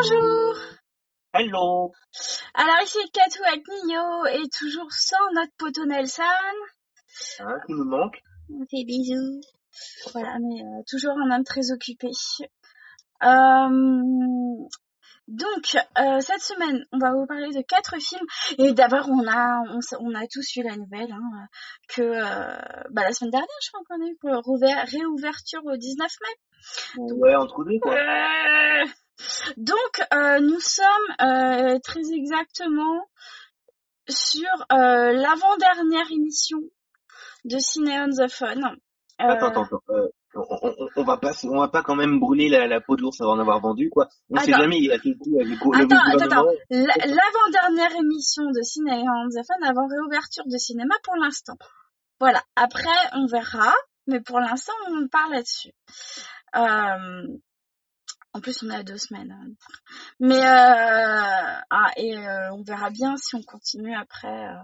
Bonjour Hello Alors ici Katou avec Nio et toujours sans notre poteau Nelson. Hein, qui nous manque On fait bisous. Voilà, mais euh, toujours un homme très occupé. Euh, donc, euh, cette semaine, on va vous parler de quatre films. Et d'abord, on a, on, a tous eu la nouvelle hein, que euh, bah, la semaine dernière, je crois qu'on a eu pour réouverture au 19 mai. Ouais, entre deux, quoi. Euh, donc, euh, nous sommes euh, très exactement sur euh, l'avant-dernière émission de Ciné on the Phone. Attends, attends, attends. On, on, on va pas, on va pas quand même brûler la, la peau de l'ours avant d'en avoir vendu, quoi. On sait Attends. jamais, il a tout le coup avec le, co- le Attends, attends. La- L'avant-dernière émission de Ciné on the Phone avant réouverture de cinéma pour l'instant. Voilà. Après, on verra. Mais pour l'instant, on parle là-dessus. Euh, en plus, on est à deux semaines. hein. Mais euh, ah, et euh, on verra bien si on continue après euh,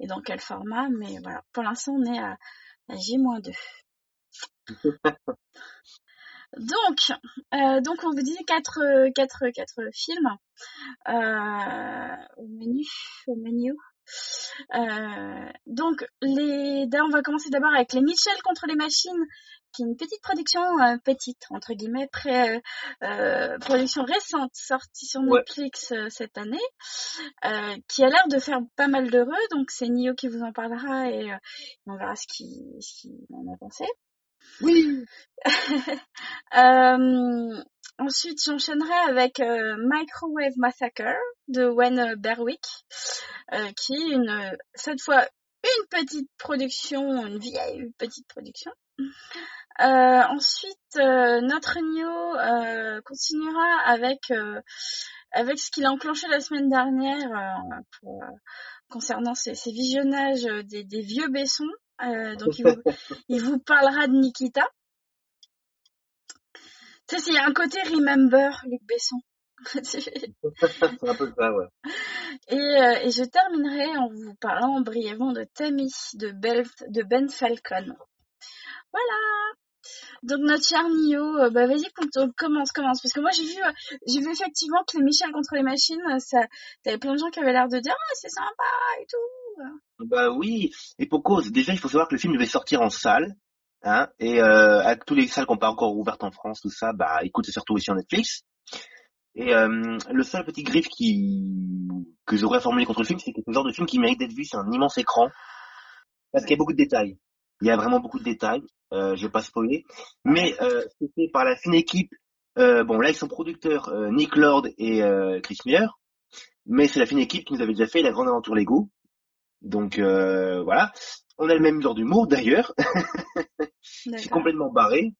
et dans quel format. Mais voilà, pour l'instant, on est à, à J-2. Donc, euh, donc on vous dit quatre, quatre, quatre films euh, au menu, au menu. Euh, donc, les, on va commencer d'abord avec les Mitchell contre les machines, qui est une petite production, euh, petite entre guillemets, pré, euh, production récente sortie sur Ouais. Netflix euh, cette année, euh, qui a l'air de faire pas mal d'heureux. Donc, c'est Nio qui vous en parlera et euh, on verra ce qu'il en a pensé. Oui Euh, ensuite, j'enchaînerai avec euh, Microwave Massacre de Wen Berwick, euh, qui est une, cette fois une petite production, une vieille petite production. Euh, ensuite, euh, notre Nio euh, continuera avec avec ce qu'il a enclenché la semaine dernière pour, concernant ses, ses visionnages des, des vieux Bessons. Euh, donc, il vous, il vous parlera de Nikita. Tu sais, il y a un côté Remember, Luc Besson. C'est un peu ça, ouais. et, et je terminerai en vous parlant brièvement de Tammy de, Bel de Ben Falcon. Voilà. Donc notre cher Nio, euh, bah vas-y com- commence, commence, parce que moi j'ai vu, euh, j'ai vu effectivement que les Michel contre les machines, euh, ça, t'avais plein de gens qui avaient l'air de dire ah c'est sympa et tout. Bah oui, et pour cause, déjà il faut savoir que le film devait sortir en salle, hein, et avec tous les salles qui n'ont pas encore ouvertes en France, tout ça, bah écoute, c'est surtout aussi en Netflix. Et le seul petit griffe qui que j'aurais formulé contre le film, c'est que c'est le genre de film qui mérite d'être vu sur un immense écran, parce qu'il y a beaucoup de détails. Il y a vraiment beaucoup de détails, euh, je vais pas spoiler, mais euh, c'est fait par la fine équipe. Euh, bon là ils sont producteurs euh, Nick Lord et euh, Chris Miller, mais c'est la fine équipe qui nous avait déjà fait la grande aventure Lego. Donc euh, voilà. On a le même genre d'humour d'ailleurs. C'est complètement barré.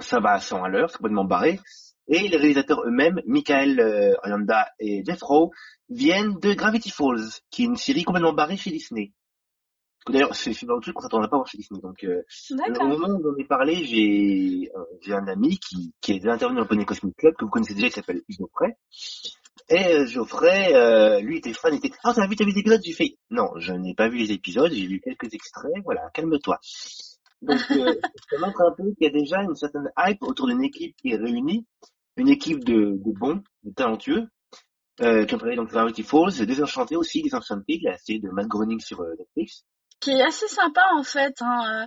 Ça va à 100 à l'heure, c'est complètement barré. Et les réalisateurs eux-mêmes, Michael euh, Oyanda et Jeff Rowe, viennent de Gravity Falls, qui est une série complètement barrée chez Disney. D'ailleurs, c'est c'est un truc qu'on s'attendrait pas à voir chez Disney. Donc, euh, au moment où j'en ai parlé, j'ai euh, j'ai un ami qui, qui est intervenu dans le Poney Cosmic Club, que vous connaissez déjà, qui s'appelle Geoffrey. Et euh, Geoffrey, euh, lui, était fan, il était « Ah, t'as vu, t'as vu les épisodes ?» J'ai fait « Non, je n'ai pas vu les épisodes, j'ai vu quelques extraits, voilà, calme-toi. » Donc, euh, ça montre un peu qu'il y a déjà une certaine hype autour d'une équipe qui est réunie, une équipe de, de bons, de talentueux, euh, qui ont travaillé dans Gravity Falls, Désenchanté aussi, Désenchanté, la série de Matt Groening sur euh, Netflix. Qui est assez sympa en fait. Hein. euh,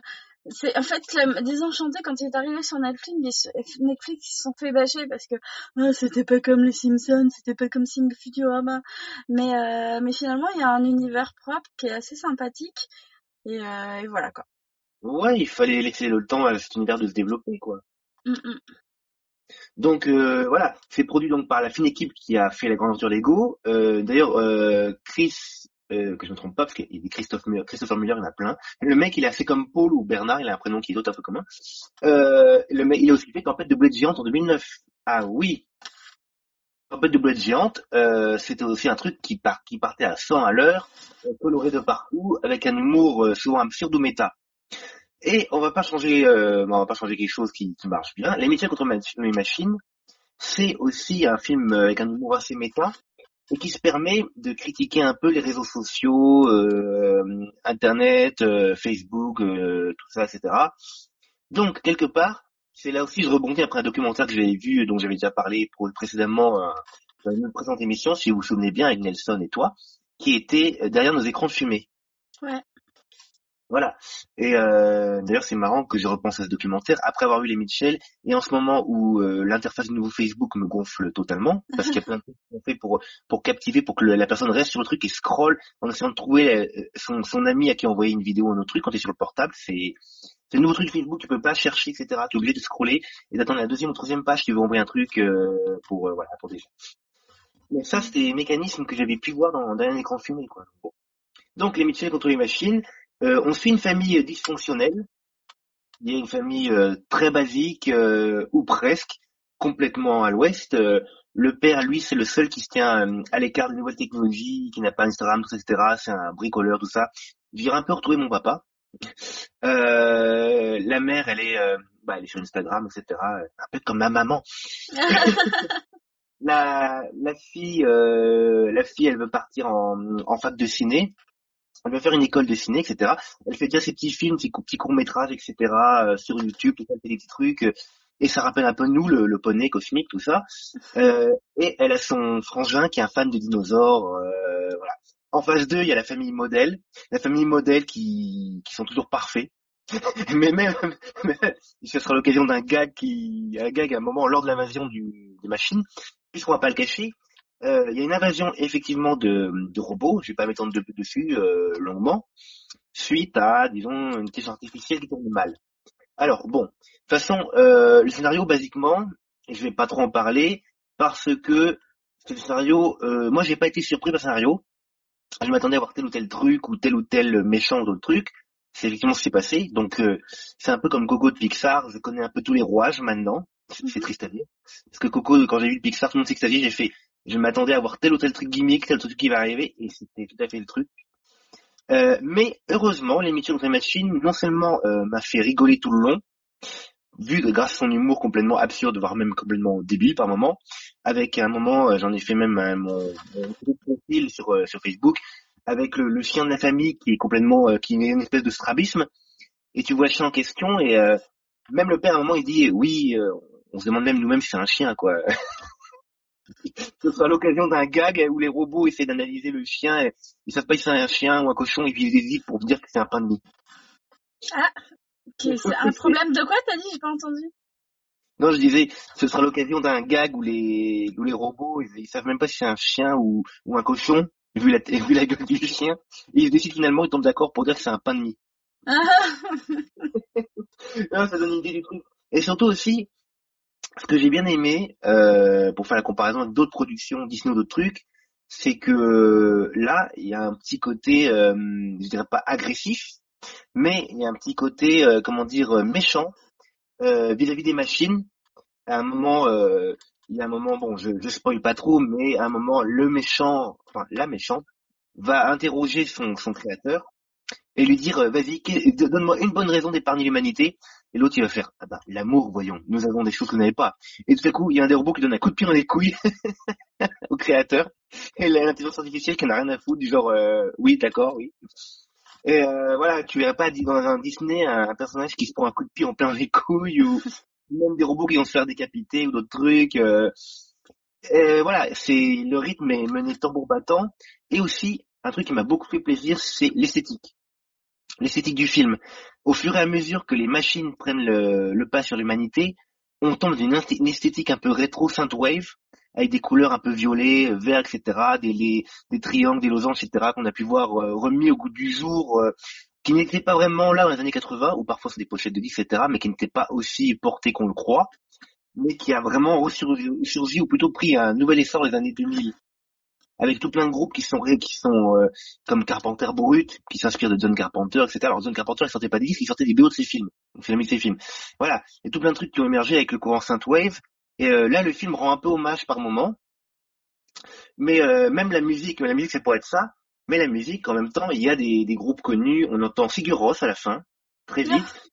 C'est en fait Désenchanté quand il est arrivé sur Netflix, Netflix ils se sont fait bâcher parce que Ah, c'était pas comme les Simpsons, c'était pas comme Sing Futurama. Mais euh, mais finalement il y a un univers propre qui est assez sympathique et, euh, et voilà quoi. Ouais, il fallait laisser le temps à cet univers de se développer, quoi. Mm, mm. Donc euh, voilà, c'est produit donc par la fine équipe qui a fait la grande aventure Lego. Euh, D'ailleurs, euh, Chris, euh, que je me trompe pas, parce qu'il dit Christophe Christopher Muller, il y en a plein. Le mec, il est assez comme Paul ou Bernard, il a un prénom qui est d'autres un peu commun. Euh, le mec, il a aussi fait Tempête de Bled Géante en 2009. Ah oui, Tempête de Bled Géante, euh, c'était aussi un truc qui, part, qui partait à 100 à l'heure, coloré de partout, avec un humour souvent absurde ou méta. Et on va va pas changer quelque chose qui, marche bien. Les métiers contre les machines, c'est aussi un film avec un humour assez méta et qui se permet de critiquer un peu les réseaux sociaux, euh, Internet, euh, Facebook, euh, tout ça, etc. Donc quelque part, c'est là aussi je rebondis après un documentaire que j'avais vu, dont j'avais déjà parlé précédemment euh, dans une présente émission, si vous vous souvenez bien, avec Nelson et toi, qui était euh, derrière nos écrans de fumée. Ouais. Voilà. Et euh, d'ailleurs, c'est marrant que je repense à ce documentaire après avoir vu les Mitchell et en ce moment où euh, l'interface du nouveau Facebook me gonfle totalement parce qu'il y a plein de trucs qu'on fait pour pour captiver, pour que la personne reste sur le truc et scrolle en essayant de trouver euh, son, son ami à qui envoyer une vidéo ou un autre truc quand tu es sur le portable. C'est c'est le nouveau truc Facebook, tu peux pas chercher, etc. Tu es obligé de scroller et d'attendre la deuxième ou troisième page qui veut envoyer un truc euh, pour euh, voilà pour des gens. Mais ça, c'était des mécanismes que j'avais pu voir dans, dans un écran fumé. Quoi. Donc les Mitchell contre les machines, euh, on suit une famille dysfonctionnelle. Il y a une famille euh, très basique euh, ou presque, complètement à l'ouest. le père, lui, c'est le seul qui se tient à l'écart des nouvelles technologies, qui n'a pas Instagram, tout etc. C'est un bricoleur, tout ça. J'irai un peu retrouver mon papa. la mère, elle est, bah, elle est sur Instagram, etc. Un peu comme ma maman. la, la fille, la fille, elle veut partir en, en fac de ciné elle va faire une école de ciné, etc. Elle fait déjà ses petits films, ses petits courts métrages, etc. Euh, sur YouTube, tout ça, des petits trucs. Euh, et ça rappelle un peu nous, le, le poney cosmique, tout ça. Euh, et elle a son frangin qui est un fan de dinosaures. Euh, voilà. En phase 2, il y a la famille modèle. La famille modèle qui, qui sont toujours parfaits. mais même, ce sera l'occasion d'un gag qui, un gag à un moment lors de l'invasion du, des machines, puisqu'on va pas le cacher, euh, il y a une invasion effectivement de, de robots, je vais pas m'étendre dessus euh, longuement, suite à, disons, une intelligence artificielle qui tourne mal. Alors bon, de toute façon, euh, le scénario basiquement, je vais pas trop en parler parce que ce scénario, euh, moi j'ai pas été surpris par le scénario. Je m'attendais à voir tel ou tel truc ou tel ou tel méchant ou d'autres trucs. C'est effectivement ce qui s'est passé. Donc euh, c'est un peu comme Coco de Pixar. Je connais un peu tous les rouages maintenant. C'est mhm. triste à dire. Parce que Coco, quand j'ai vu Pixar, tout le monde sait que j'ai fait je m'attendais à voir tel ou tel truc gimmick, tel truc qui va arriver, et c'était tout à fait le truc. Euh, mais heureusement, l'émission de Machine non seulement euh, m'a fait rigoler tout le long, vu grâce à son humour complètement absurde, voire même complètement débile par moment, avec un moment, euh, j'en ai fait même mon, mon profil sur, sur Facebook, avec le, le, chien de la famille qui est complètement, qui est une espèce de strabisme, et tu vois le chien en question, et même le père à un moment il dit oui, on se demande même nous-mêmes si c'est un chien quoi. ce sera l'occasion d'un gag où les robots essaient d'analyser le chien. Et ils savent pas si c'est un chien ou un cochon et puis ils hésitent pour dire que c'est un pain de mie. Ah, c'est un problème de quoi t'as dit? J'ai pas entendu. Non, je disais, ce sera l'occasion d'un gag où les où les robots ils, savent même pas si c'est un chien ou, ou un cochon vu la vu la gueule du chien. Et ils décident finalement ils tombent d'accord pour dire que c'est un pain de mie. Ah. ça donne une idée du truc. Et surtout aussi, ce que j'ai bien aimé, euh, pour faire la comparaison avec d'autres productions Disney ou d'autres trucs, c'est que là, il y a un petit côté, euh, je dirais pas agressif, mais il y a un petit côté, euh, comment dire, méchant euh, vis-à-vis des machines. À un moment, il y a un moment, bon, je, je spoil pas trop, mais à un moment, le méchant, enfin la méchante, va interroger son créateur et lui dire, vas-y, donne-moi une bonne raison d'épargner l'humanité. Et l'autre, il va faire, ah bah, l'amour, voyons, nous avons des choses que vous n'avez pas. Et tout à coup, il y a un des robots qui donne un coup de pied dans les couilles au créateur. Et l'intelligence artificielle qui n'a rien à foutre, du genre, euh, oui, d'accord, oui. Et euh, voilà, tu verrais pas dans un Disney un, personnage qui se prend un coup de pied en plein les couilles ou même des robots qui vont se faire décapiter ou d'autres trucs. Euh. Et voilà, c'est le rythme est mené tambour battant. Et aussi, un truc qui m'a beaucoup fait plaisir, c'est l'esthétique l'esthétique du film. Au fur et à mesure que les machines prennent le, pas sur l'humanité, on tombe dans une, esthétique un peu rétro synthwave, avec des couleurs un peu violet, vert, etc., des, des triangles, des losanges, etc., qu'on a pu voir euh, remis au goût du jour, euh, qui n'étaient pas vraiment là dans les années 80, ou parfois c'est des pochettes de disques, etc., mais qui n'étaient pas aussi portées qu'on le croit, mais qui a vraiment ressurgi, ou plutôt pris un nouvel essor les années 2000 avec tout plein de groupes qui sont qui sont euh, comme Carpenter Brut, qui s'inspirent de John Carpenter, etc. Alors John Carpenter, il sortait pas des disques, il sortait des BO de ses films, donc c'est de ses films. Voilà, a tout plein de trucs qui ont émergé avec le courant synthwave. Et euh, là, le film rend un peu hommage par moment. Mais euh, même la musique, la musique c'est pour être ça. Mais la musique, en même temps, il y a des, des groupes connus. On entend Sigur à la fin, très vite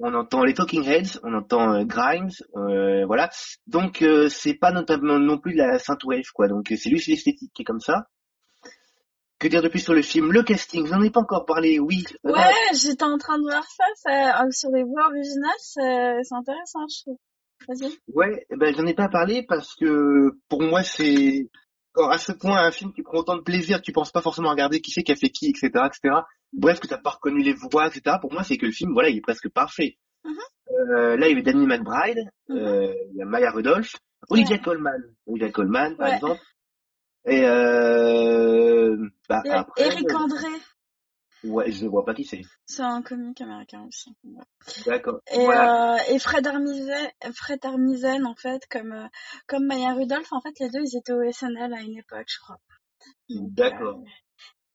on entend les Talking Heads, on entend euh, Grimes, euh, voilà. Donc euh, c'est pas notamment non plus de la synthwave quoi. Donc c'est lui l'esthétique qui est comme ça. Que dire de plus sur le film? Le casting, vous n'en ai pas encore parlé, oui. Ouais, j'étais en train de voir ça, ça euh, sur les voix originales, c'est intéressant, je trouve. Vas-y. Ouais, eh ben j'en ai pas parlé parce que pour moi c'est à ce point un film qui prend autant de plaisir, tu penses pas forcément regarder qui c'est qui a fait qui, etc., etc. Bref, que t'as pas reconnu les voix, etc. Pour moi, c'est que le film, voilà, il est presque parfait. Mhm. Euh, là, il y avait Danny McBride, Mhm. euh, il y a Maya Rudolph, Olivia Ouais. Colman, Olivia Colman, par Ouais. exemple. Et euh, bah, Et après, Eric euh, André, ouais, je ne vois pas qui c'est. c'est un comique américain aussi. Ouais. D'accord. Et, Voilà. euh, et Fred Armisen, Fred Armisen, en fait, comme, euh, comme Maya Rudolph, en fait, les deux, ils étaient au SNL à une époque, je crois. Donc, D'accord. euh,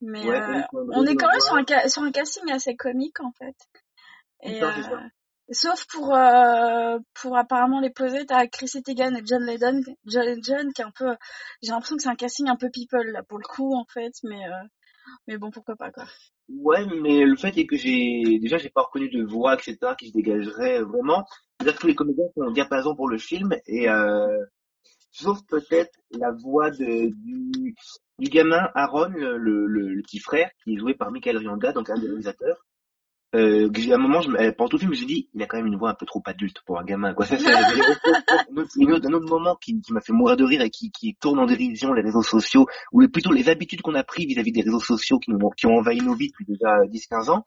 mais Ouais, euh, on est quand même sur un, sur un casting assez comique, en fait. Et, ça. euh, sauf pour, euh, pour apparemment les poser, t'as Chrissy Teigen et John Lydon, John, John qui est un peu, j'ai l'impression que c'est un casting un peu people, là, pour le coup, en fait, mais, euh, mais bon, pourquoi pas, quoi. Ouais, mais le fait est que j'ai déjà j'ai pas reconnu de voix, etc., qui se dégagerait vraiment. C'est-à-dire que tous les comédiens sont au diapason pour le film et euh, sauf peut-être la voix de du, du gamin Aaron, le, le, petit frère, qui est joué par Michael Rianda, donc un des réalisateurs. Euh, à un moment, je, euh, pendant tout le film, je me suis dit, il a quand même une voix un peu trop adulte pour un gamin. Quoi. Ça, c'est un autre, moment qui, m'a fait mourir de rire et qui, qui tourne en dérision les réseaux sociaux, ou plutôt les habitudes qu'on a pris vis-à-vis des réseaux sociaux qui, nous, qui ont envahi nos vies depuis déjà 10-15 ans.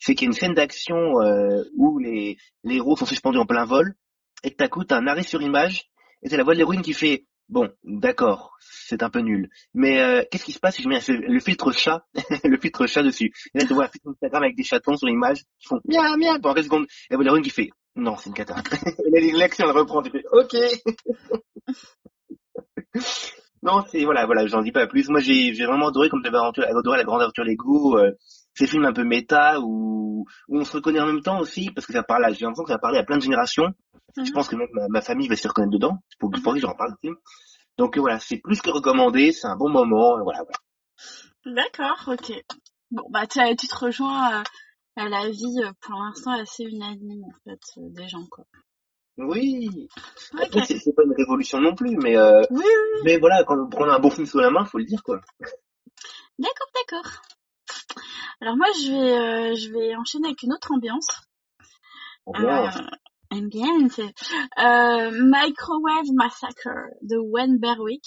C'est qu'il y a une scène d'action euh, où les, les héros sont suspendus en plein vol, et que t'as coup, t'as un arrêt sur image, et c'est la voix de l'héroïne qui fait Bon, d'accord, c'est un peu nul. Mais euh, qu'est-ce qui se passe si je mets un- le filtre chat, le filtre chat dessus? Et là, tu vois un filtre Instagram avec des chatons sur l'image qui font miam miam pendant quelques secondes. Et de l'héroïne qui fait non, c'est une cata. et l'action elle reprend, tu fais ok. non, c'est voilà, voilà, j'en dis pas plus. Moi, j'ai j'ai vraiment adoré comme j'avais aventure- adoré la grande aventure Lego. Euh, ces films un peu méta où, où on se reconnaît en même temps aussi parce que ça parle, à- j'ai l'impression que ça parlait à plein de générations. Je Mhm. pense que même ma, ma famille va s'y reconnaître dedans. Pour que, que j'en parle film. Donc euh, voilà, c'est plus que recommandé, c'est un bon moment. Voilà, voilà. D'accord, ok. Bon, bah, tu te rejoins à, à la vie, euh, pour l'instant, assez unanime, en fait, euh, des gens, quoi. Oui. Ok. Après, c'est pas une révolution non plus, mais euh, Oui, oui, mais voilà, quand on prend un bon film sous la main, faut le dire quoi. d'accord, d'accord. Alors moi, je vais, euh, je vais enchaîner avec une autre ambiance. Bien. Euh, ambiance. Euh, Microwave Massacre de Wen Berwick.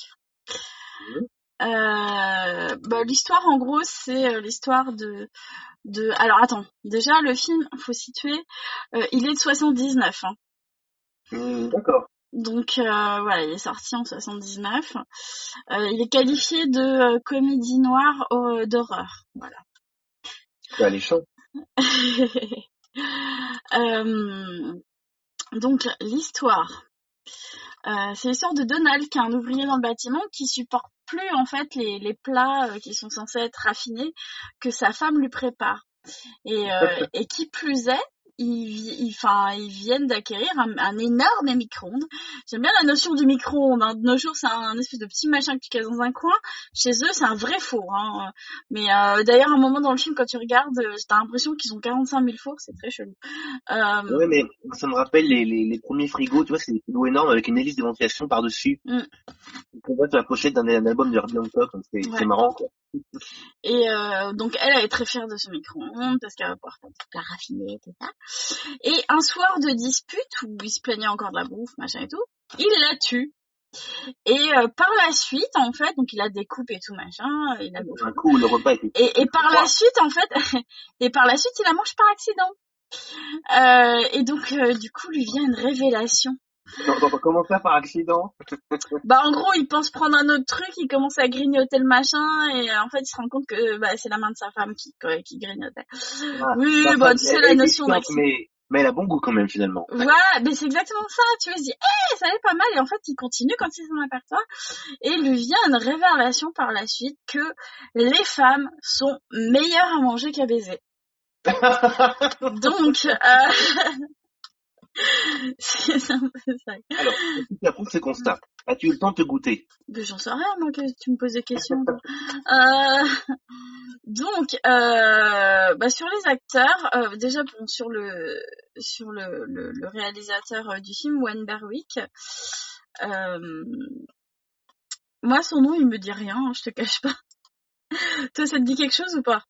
Bah, l'histoire, en gros, c'est l'histoire de, de. Alors attends, déjà le film, faut situer, il est de 79. Hein. Hum, D'accord. Donc euh, voilà, il est sorti en 79. Euh, il est qualifié de euh, comédie noire d'horreur. Voilà. C'est alléchant. Euh, donc l'histoire, euh, c'est l'histoire de Donald, qui est un ouvrier dans le bâtiment qui supporte plus en fait les, les plats euh, qui sont censés être raffinés que sa femme lui prépare. Et, euh, et qui plus est, ils, ils, enfin, ils viennent d'acquérir un, un énorme micro-ondes. J'aime bien la notion du micro-ondes. hein. De nos jours, c'est un, espèce de petit machin que tu casses dans un coin. Chez eux, c'est un vrai four. Hein. Mais euh, d'ailleurs, à un moment dans le film, quand tu regardes, euh, t'as l'impression qu'ils ont 45 000 fours. C'est très chelou. Euh, Ouais, mais ça me rappelle les, les, les premiers frigos, tu vois, c'est des frigos énormes avec une hélice de ventilation par-dessus. Mm. On voit la pochette d'un album de Herbie Hancock, donc c'est Ouais. c'est marrant, quoi. Et euh, donc elle, elle est très fière de ce micro-ondes parce qu'elle va pouvoir faire des plats raffinés, tout ça. Et un soir de dispute où il se plaignait encore de la bouffe, machin et tout, il la tue. Et euh, par la suite, en fait, donc il la découpe et tout machin, il la bouffe. Un coup, le repas était... Et, et par la suite, en fait, et par la suite, il la mange par accident. Euh, et donc, du coup, lui vient une révélation. Comment faire par accident Bah, en gros, il pense prendre un autre truc, il commence à grignoter le machin, et euh, en fait, il se rend compte que bah, c'est la main de sa femme qui, quoi, qui grignotait. Ah, Oui, bah, femme, tu sais, la notion d'accident. mais, mais elle a bon goût quand même, finalement. Voilà, mais c'est exactement ça. Tu vois, il se dit, hé, ça allait pas mal. Et en fait, il continue quand il s'en aperçoit. Et il lui vient une révélation par la suite que les femmes sont meilleures à manger qu'à baiser. Donc, euh... c'est un peu ça. Alors, qu'est-ce qui approuve ce constat As-tu eu le temps de te goûter? J'en sais rien, moi, que tu me poses des questions. Euh, Donc, euh, bah, sur les acteurs, euh, déjà bon, sur le sur le, le, le réalisateur du film, Wen Berwick, moi son nom il me dit rien, hein, je te cache pas. Toi, ça te dit quelque chose ou pas?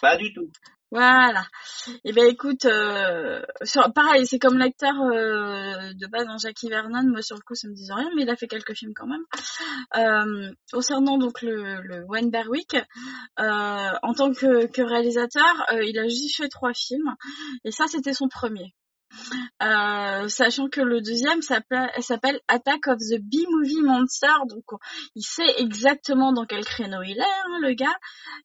Pas du tout. Voilà. Et eh ben écoute, euh, pareil, c'est comme l'acteur euh, de base dans Jackie Vernon. Moi sur le coup, ça me disait rien, mais il a fait quelques films quand même. Euh, concernant donc le, le Wayne Berwick, euh, en tant que, que réalisateur, il a juste fait trois films, et ça c'était son premier. Euh, sachant que le deuxième s'appelle Attack of the B-Movie Monster, donc il sait exactement dans quel créneau il est, hein, le gars.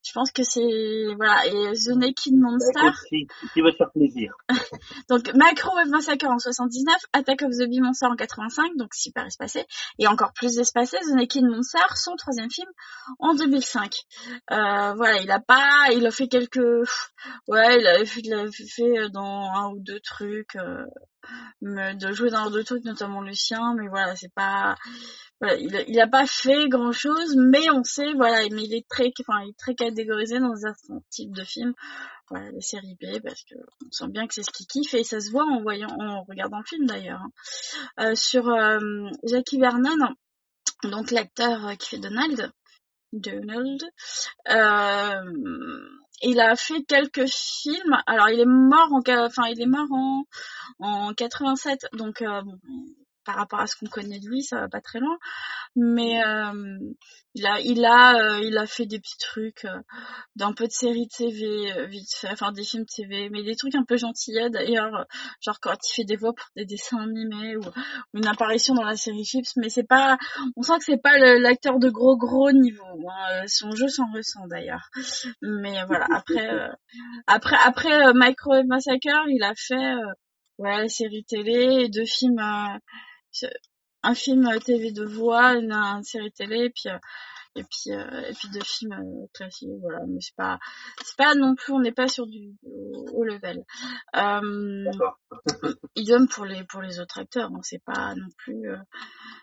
Je pense que c'est voilà et The Naked Monster. Qui veut te faire plaisir. donc Microwave Massacre en 79, Attack of the B-Monster en 85, donc super espacé et encore plus espacé. The Naked Monster, son troisième film en 2005. Euh, voilà, il a pas, il a fait quelques, ouais, il a fait, il a fait dans un ou deux trucs euh, de jouer dans d'autres trucs, notamment le sien, mais voilà, c'est pas, il, a, pas fait grand chose, mais on sait, voilà, mais il est très, enfin, il est très catégorisé dans un type de film, voilà, les séries B, parce que on sent bien que c'est ce qu'il kiffe et ça se voit en voyant, en regardant le film d'ailleurs. Hein. Euh, sur euh, Jackie Vernon, donc l'acteur qui fait Donald, Donald, euh, il a fait quelques films. Alors, il est mort en, enfin, il est mort en, en 87. Donc, euh, bon, par rapport à ce qu'on connaît de lui, ça va pas très loin. Mais euh, il a, il a, euh, il a fait des petits trucs euh, d'un peu de séries TV vite fait, enfin des films TV, mais des trucs un peu gentillets d'ailleurs, genre quand il fait des voix pour des dessins animés ou, une apparition dans la série Chips. Mais c'est pas, on sent que c'est pas l'acteur de gros gros niveau. Hein. Son jeu s'en ressent d'ailleurs. Mais voilà, après, après, après Microwave Massacre, il a fait ouais, série télé et deux films un film TV de voix, une, une série télé, et puis euh, et puis euh, et puis deux films euh, classiques, voilà. Mais c'est pas c'est pas non plus, on n'est pas sur du haut level. Euh, idem pour les pour les autres acteurs, hein, c'est pas non plus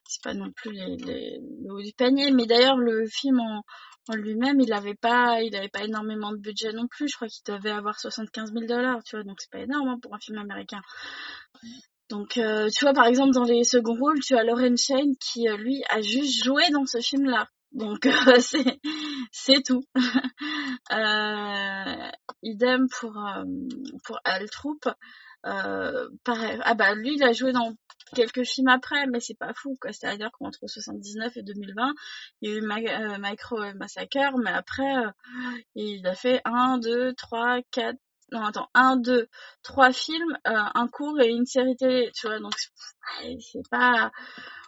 c'est pas non plus les, les, le haut du panier. Mais d'ailleurs le film en en lui-même, il avait pas, il avait pas énormément de budget non plus. Je crois qu'il devait avoir 75 000 dollars, tu vois, donc c'est pas énorme hein, pour un film américain. Donc, euh, tu vois, par exemple, dans les seconds rôles, tu as Lauren Shane qui, euh, lui, a juste joué dans ce film-là. Donc, euh, c'est c'est tout. idem pour pour Al Troop. pareil. Ah bah lui, il a joué dans quelques films après, mais c'est pas fou, quoi. C'est-à-dire qu'entre 79 et 2020, il y a eu Micro Massacre, mais après, il a fait 1, 2, 3, 4, non attends, un, deux, trois films, euh, un cours et une série télé, tu vois, donc c'est pas,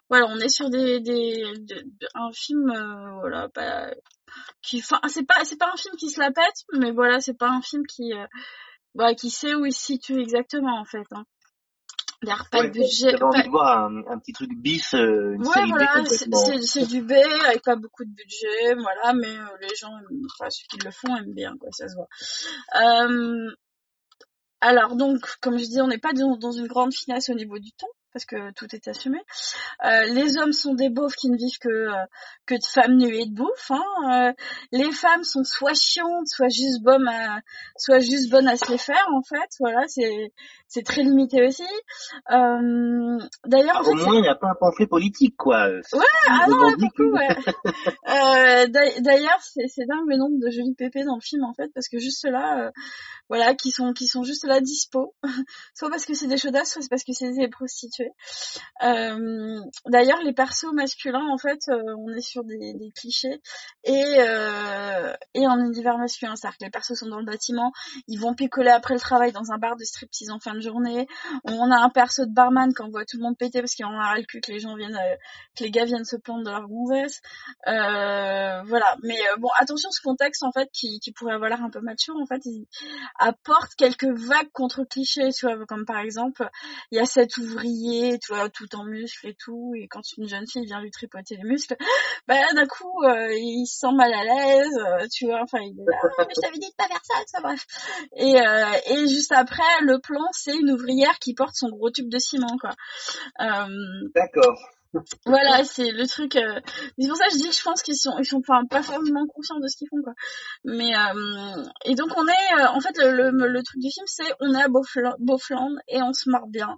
voilà, on est sur des, des, un film, euh, voilà, pas, qui, enfin, c'est pas, c'est pas un film qui se la pète, mais voilà, c'est pas un film qui, euh, voilà, qui sait où il se situe exactement en fait. Hein. Il n'y a pas de budget. Pas... envie de voir un, petit truc bis, euh, une ouais, voilà, c'est du B avec pas beaucoup de budget, voilà, mais euh, les gens, enfin, ceux qui le font aiment bien, quoi, ça se voit. Euh, alors donc, comme je dis, on n'est pas dans, dans une grande finesse au niveau du ton parce que tout est assumé. Euh, les hommes sont des beaufs qui ne vivent que euh, que de femmes nues et de bouffe. Hein. Euh, les femmes sont soit chiantes, soit juste bonnes, à, soit juste bonnes à se les faire en fait. Voilà, c'est c'est très limité aussi. Euh, d'ailleurs, ah, au moins il n'y a pas un pamphlet politique quoi. Ouais, ah non, beaucoup, ouais. d'ailleurs, c'est c'est dingue le nombre de jolis pépés dans le film en fait, parce que juste là, voilà, qui sont qui sont juste là dispo, soit parce que c'est des chaudasses, soit parce que c'est des prostituées euh, d'ailleurs, les persos masculins, en fait, euh, on est sur des, clichés et euh, et en univers masculin, c'est-à-dire que les persos sont dans le bâtiment, ils vont picoler après le travail dans un bar de striptease en fin de journée. On a un perso de barman quand on voit tout le monde péter parce qu'il en a le cul que les gens viennent, que les gars viennent se plaindre de leur gonzesse. voilà. Mais bon, attention, ce contexte en fait qui, pourrait avoir l'air un peu mature, en fait, apporte quelques vagues contre clichés, tu comme par exemple, il y a cet ouvrier tu vois, tout en muscles et tout, et quand une jeune fille vient lui tripoter les muscles, bah d'un coup, euh, il se sent mal à l'aise, euh, tu vois, enfin, il est là, ah, mais je t'avais dit de pas faire ça, ça bref. Et, euh, et juste après, le plan, c'est une ouvrière qui porte son gros tube de ciment, quoi. D'accord. voilà, c'est le truc. C'est pour ça que je dis que je pense qu'ils sont, ils sont pas, pas forcément conscients de ce qu'ils font, quoi. Mais et donc on est, en fait, le, le, le, truc du film, c'est on est à Beaufland et on se marre bien,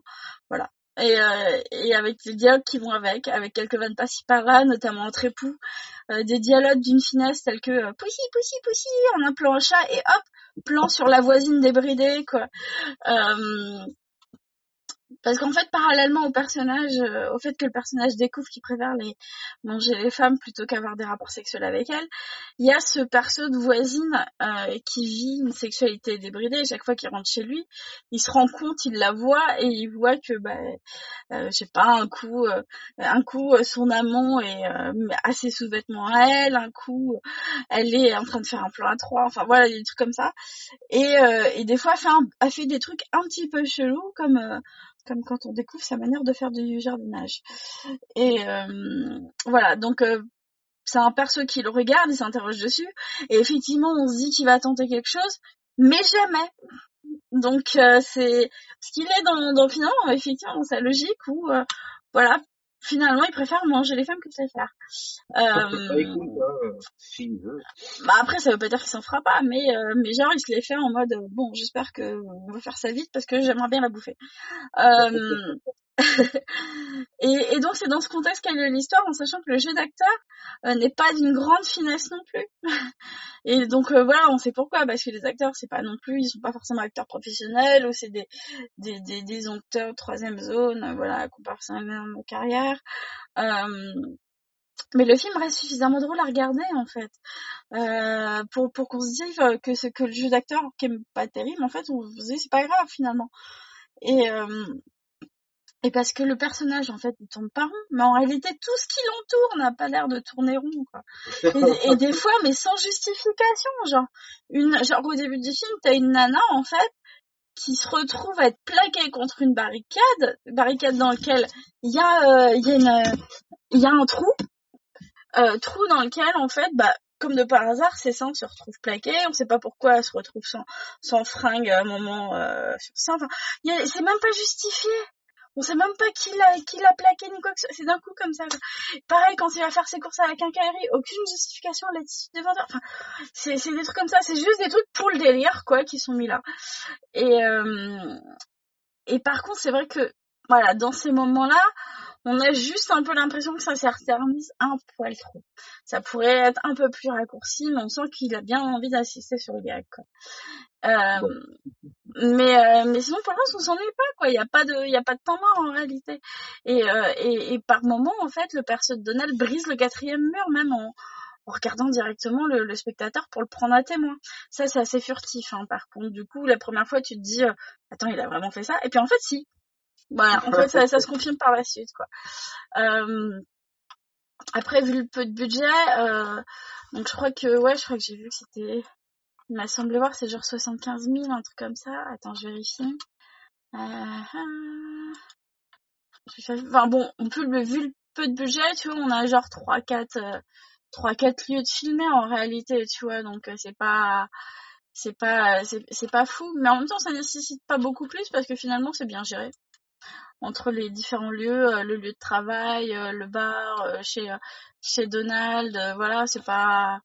voilà. Et, euh, et avec les dialogues qui vont avec, avec quelques vannes pas si par là, notamment entre époux, euh, des dialogues d'une finesse tels que euh, poussi, poussi, poussi, en un plan chat et hop, plan sur la voisine débridée, quoi. Euh, parce qu'en fait, parallèlement au personnage, euh, au fait que le personnage découvre qu'il préfère les manger les femmes plutôt qu'avoir des rapports sexuels avec elles, il y a ce perso de voisine euh, qui vit une sexualité débridée. Chaque fois qu'il rentre chez lui, il se rend compte, il la voit et il voit que, bah, euh, je sais pas, un coup, euh, un coup, son amant est assez sous-vêtements à elle, un coup, elle est en train de faire un plan à trois. Enfin voilà, des trucs comme ça. Et, et des fois, elle fait, un, fait des trucs un petit peu chelous comme comme quand on découvre sa manière de faire du jardinage. Et euh, voilà, donc euh, c'est un perso qui le regarde, il s'interroge dessus, et effectivement on se dit qu'il va tenter quelque chose, mais jamais. Donc euh, c'est ce qu'il est dans, dans finalement effectivement dans sa logique où voilà finalement il préfère manger les femmes que de se faire. Euh, bah après ça veut pas dire qu'il s'en fera pas, mais euh, mais genre il se les fait en mode bon j'espère que on va faire ça vite parce que j'aimerais bien la bouffer. Euh, et, donc c'est dans ce contexte qu'elle a l'histoire, en sachant que le jeu d'acteur euh, n'est pas d'une grande finesse non plus. et donc euh, voilà, on sait pourquoi, parce que les acteurs c'est pas non plus, ils sont pas forcément acteurs professionnels ou c'est des des, des des acteurs troisième zone, euh, voilà, comparaison à ma carrière. mais le film reste suffisamment drôle à regarder en fait, pour pour qu'on se dise que ce que le jeu d'acteur qui est pas terrible, en fait, on se dit c'est pas grave finalement. Et et parce que le personnage, en fait, il tourne pas rond. Mais en réalité, tout ce qui l'entoure n'a pas l'air de tourner rond, quoi. Et, des fois, mais sans justification, genre. Une, genre, au début du film, t'as une nana, en fait, qui se retrouve à être plaquée contre une barricade, barricade dans laquelle il y a, euh, il y a une, il y a un trou, euh, trou dans lequel, en fait, bah, comme de par hasard, ses seins se retrouvent plaqués. On sait pas pourquoi elle se retrouve sans, sans fringue à un moment euh. Enfin, c'est même pas justifié on sait même pas qui l'a qui l'a plaqué ni quoi que c'est d'un coup comme ça pareil quand il va faire ses courses avec un quincaillerie aucune justification l'attitude des vendeurs. Enfin c'est c'est des trucs comme ça. C'est juste des trucs pour le délire quoi qui sont mis là. Et euh, et par contre c'est vrai que voilà dans ces moments là on a juste un peu l'impression que ça s'éternise un poil trop. Ça pourrait être un peu plus raccourci, mais on sent qu'il a bien envie d'assister sur le gag. Quoi. Euh, mais euh, mais sinon pour l'instant on s'ennuie pas quoi il y a pas de il y a pas de temps mort en réalité et, euh, et, et par moment en fait le perso de Donald brise le quatrième mur même en, en regardant directement le, le, spectateur pour le prendre à témoin ça c'est assez furtif hein, par contre du coup la première fois tu te dis euh, attends il a vraiment fait ça et puis en fait si voilà en fait ça, ça se confirme par la suite quoi. Euh, après vu le peu de budget donc je crois que ouais je crois que j'ai vu que c'était il m'a semblé voir, c'est genre 75 000, un truc comme ça. Attends, je vérifie. Euh, enfin bon, on peut le vu le peu de budget, tu vois, on a genre 3 4 euh, 3 4 lieux de filmer en réalité, tu vois, donc euh, c'est pas c'est pas c'est pas fou, mais en même temps ça nécessite pas beaucoup plus parce que finalement c'est bien géré entre les différents lieux, le lieu de travail, le bar, chez chez Donald, voilà, c'est pas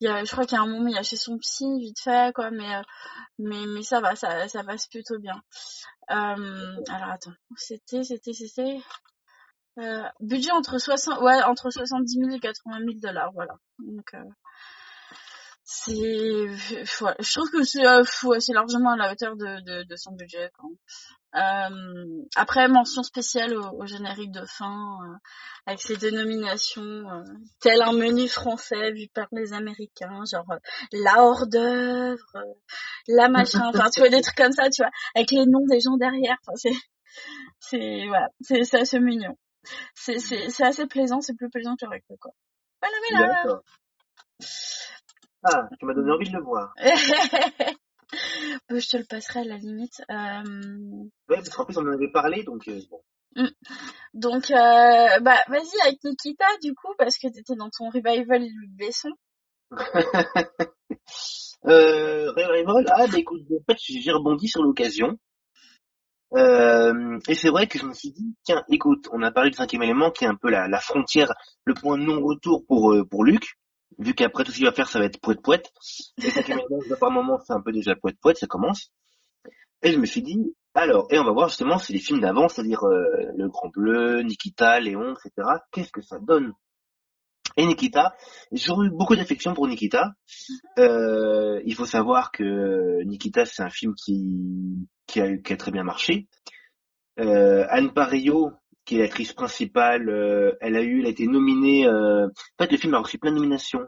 il y a, je crois qu'il y a un moment, il y a chez son psy, vite fait, quoi, mais, euh, mais, mais ça va, ça, ça passe plutôt bien. Euh, alors attends, c'était, c'était, c'était, euh, budget entre 60, ouais, entre 70 000 et 80 000 dollars, voilà. Donc, euh, c'est, je trouve que c'est, euh, largement à la hauteur de, de, son budget. Euh, après, mention spéciale au, générique de fin, euh, avec ses dénominations, euh, tel un menu français vu par les Américains, genre la hors d'œuvre, la machin, enfin tu vois des trucs comme ça, tu vois, avec les noms des gens derrière. Enfin, c'est, c'est voilà, c'est, c'est assez mignon. C'est, c'est, c'est assez plaisant, c'est plus plaisant que le reste, quoi. Voilà, voilà. Ah, tu m'as donné envie de le voir. je te le passerai à la limite. Euh... Ouais, parce qu'en plus on en avait parlé, donc euh, bon. Mm. Donc, euh, bah, vas-y avec Nikita, du coup, parce que t'étais dans ton revival Besson. euh, revival, ah, bah écoute, en fait, j'ai rebondi sur l'occasion. Euh, et c'est vrai que je me suis dit, tiens, écoute, on a parlé du cinquième élément qui est un peu la, la frontière, le point non-retour pour, euh, pour Luc vu qu'après tout ce qu'il va faire, ça va être poète poète. Et ça, par moment, c'est un peu déjà poète poète, ça commence. Et je me suis dit, Alors, et on va voir justement si les films d'avant, c'est-à-dire euh, Le Grand Bleu, Nikita, Léon, etc., qu'est-ce que ça donne? Et Nikita, j'ai eu beaucoup d'affection pour Nikita. Euh, il faut savoir que Nikita, c'est un film qui, qui, a, qui a très bien marché. Euh, Anne Parillo, qui est l'actrice principale, euh, elle a eu, elle a été nominée. Euh, en fait, le film a reçu plein de nominations,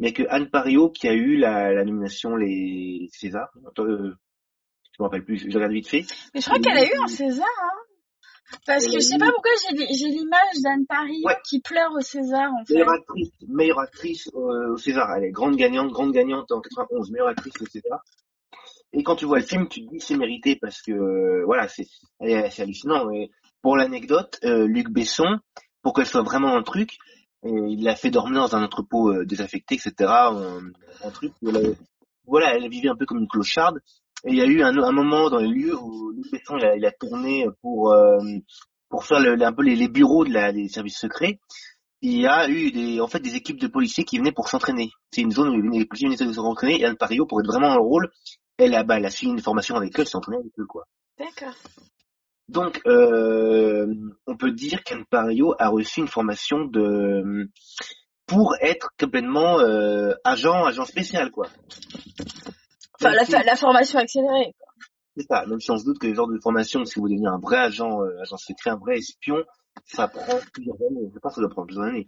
mais que Anne Parillo qui a eu la, la nomination les César. Euh, je me rappelle plus, je regarde vite fait. Mais je crois qu'elle a eu un César, hein. Parce que je sais pas pourquoi j'ai l'image d'Anne Paris Ouais. qui pleure au César, en fait. Meilleure actrice, meilleure actrice euh, au César. Elle est grande gagnante, grande gagnante en 91, meilleure actrice au César. Et quand tu vois le film, tu te dis c'est mérité parce que euh, voilà, c'est c'est hallucinant. Et pour l'anecdote, euh, Luc Besson, pour qu'elle soit vraiment le truc, et il l'a fait dormir dans un entrepôt euh, désaffecté, etc. Un, un truc où elle, voilà, elle vivait un peu comme une clocharde. Et il y a eu un, un moment dans les lieux où Luc Besson il a, il a tourné pour euh, pour faire le- un peu les, bureaux de la, des services secrets il y a eu des, en fait, des équipes de policiers qui venaient pour s'entraîner. C'est une zone où les policiers venaient s'entraîner et Anne Parillo, pour être vraiment dans le rôle, elle a, bah, elle a suivi une formation avec eux, entraînée avec eux, quoi. D'accord. Donc, euh, on peut dire qu'Anne Parillo a reçu une formation de, pour être complètement, euh, agent, agent spécial, quoi. Enfin, la, fa- la formation accélérée. quoi. C'est ça, même si on se doute que le genre de formation, si vous devenez un vrai agent, euh, agent secret, un vrai espion, ça prend plusieurs années. Je pense que ça doit prendre plusieurs années.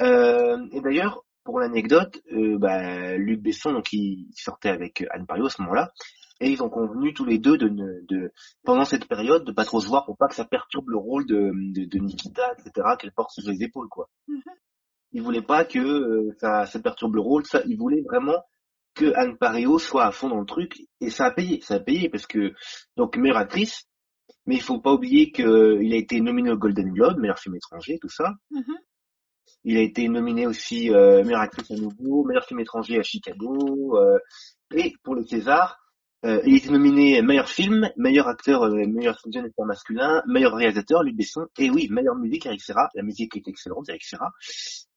Euh, et d'ailleurs, pour l'anecdote, euh, bah, Luc Besson, donc, il sortait avec Anne Parillo à ce moment-là, et ils ont convenu tous les deux de, ne- de, pendant cette période, de pas trop se voir pour pas que ça perturbe le rôle de, de, de Nikita, etc., qu'elle porte sur les épaules, quoi. Mhm. Ils voulaient pas que euh, ça, ça perturbe le rôle, ça, ils voulaient vraiment que Anne Parillo soit à fond dans le truc, et ça a payé, ça a payé, parce que, donc, meilleure actrice, mais il faut pas oublier qu'il a été nominé au Golden Globe, meilleur film étranger, tout ça. Mhm. Il a été nominé aussi euh, meilleure actrice à nouveau, meilleur film étranger à Chicago, euh, et pour le César, il a été nominé meilleur film, meilleur acteur, euh, meilleur jeune acteur masculin, meilleur réalisateur, Luc Besson, et oui, meilleure musique, Eric Serra, la musique est excellente, Eric Serra,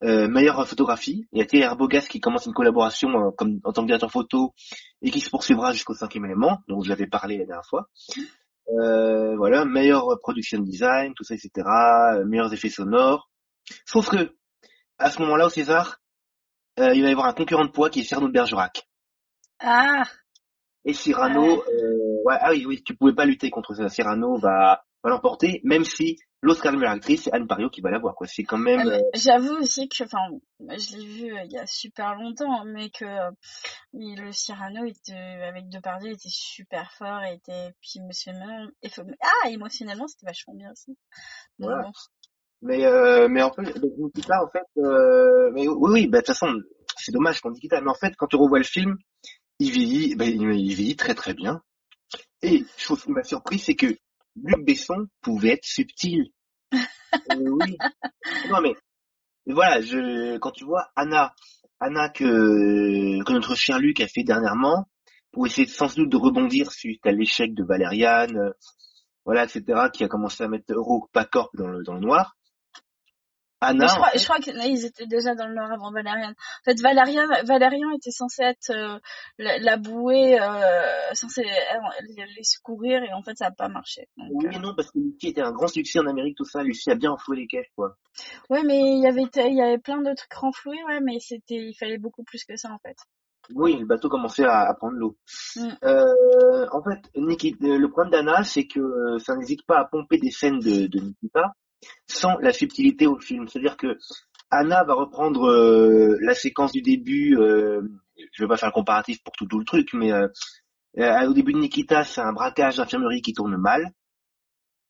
euh, meilleure photographie, il y a Thierry Arbogast qui commence une collaboration euh, comme, en tant que directeur photo, et qui se poursuivra jusqu'au cinquième élément, dont je l'avais parlé la dernière fois. Euh, voilà, meilleur production design, tout ça, etc., euh, meilleurs effets sonores. Sauf que, à ce moment-là, au César, euh, il va y avoir un concurrent de poids qui est Cyrano de Bergerac. Ah, Et Cyrano, euh, ouais, ah oui, oui, tu pouvais pas lutter contre ça. Cyrano va, va l'emporter, même si l'Oscar de meilleure actrice, c'est Anne Parillo qui va l'avoir, quoi. C'est quand même, Euh, euh, J'avoue aussi que, enfin, je l'ai vu euh, il y a super longtemps, mais que euh, il- le Cyrano était, avec Depardieu était super fort et était, puis émotionnellement, ah, émotionnellement, c'était vachement bien aussi. Donc Voilà. bon. mais, euh, mais en fait, donc Nikita, en fait, euh, mais oui, oui, bah, de toute façon, c'est dommage pour Nikita, mais en fait, quand tu revois le film, il vieillit, bah, il, il vieillit très très bien. Et, chose qui m'a surpris, c'est que Luc Besson pouvait être subtil. Euh, oui. Non, mais, mais voilà, je, quand tu vois Anna, Anna que, que notre cher Luc a fait dernièrement, pour essayer sans doute de rebondir suite à l'échec de Valériane, euh, voilà, etc., qui a commencé à mettre Euro Pacorp dans le, dans le noir. Anna, Mais je en crois, fait, je crois qu'ils étaient déjà dans le Nord avant Valérian. En fait, Valérian, Valérian était censé être euh, la, la bouée, euh, censé euh, les, les secourir, et en fait, ça n'a pas marché. Donc, oui euh, non, parce que Lucie était un grand succès en Amérique, tout ça, Lucie a bien enfoué les caisses, quoi. Ouais, mais il y avait, il y avait plein de trucs renfloués, ouais, mais c'était, il fallait beaucoup plus que ça, en fait. Oui, le bateau commençait à, à prendre l'eau. Mm. Euh, en fait, Niki- euh, le problème d'Anna, c'est que euh, ça n'hésite pas à pomper des scènes de, de Nikita sans la subtilité au film. C'est-à-dire que Anna va reprendre euh, la séquence du début. Euh, je vais pas faire le comparatif pour tout, tout le truc, mais euh, euh, au début de Nikita, c'est un braquage d'infirmerie qui tourne mal,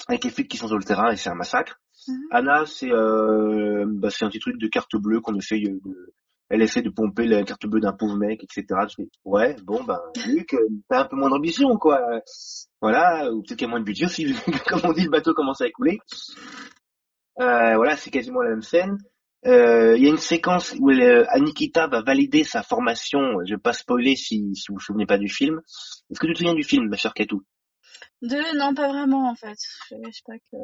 avec les flics qui sont sur le terrain et c'est un massacre. Mhm. Anna, c'est euh, bah, un petit truc de carte bleue qu'on essaye de, elle essaie de pomper la carte bleue d'un pauvre mec, etc. Je ouais, bon ben Luc, euh, t'as un peu moins d'ambition, quoi. Voilà, ou peut-être qu'il y a moins de budget aussi, comme on dit, le bateau commence à couler. Euh, voilà, c'est quasiment la même scène. Euh, Il y a une séquence où euh, Anikita va valider sa formation. Je vais pas spoiler si, si vous vous souvenez pas du film. Est-ce que tu te souviens du film, ma chère Katou? Deux, non, pas vraiment, en fait. Je sais pas que,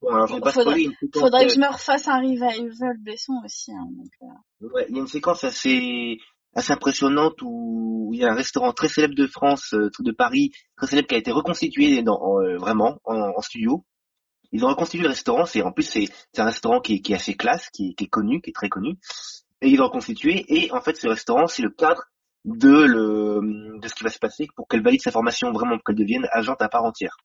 Bon, alors je vais pas Faudrait- spoiler. Faudrait que je me refasse un revival Besson aussi, hein, donc, euh. Ouais, il y a une séquence assez assez impressionnante où il y a un restaurant très célèbre de France, de Paris, très célèbre qui a été reconstitué dans, euh, vraiment en, studio. Ils ont reconstitué le restaurant, c'est en plus c'est un restaurant qui est, qui est assez classe, qui est, qui est connu, qui est très connu, et ils l'ont reconstitué. Et en fait, ce restaurant, c'est le cadre de le de ce qui va se passer pour qu'elle valide sa formation vraiment, pour qu'elle devienne agente à part entière.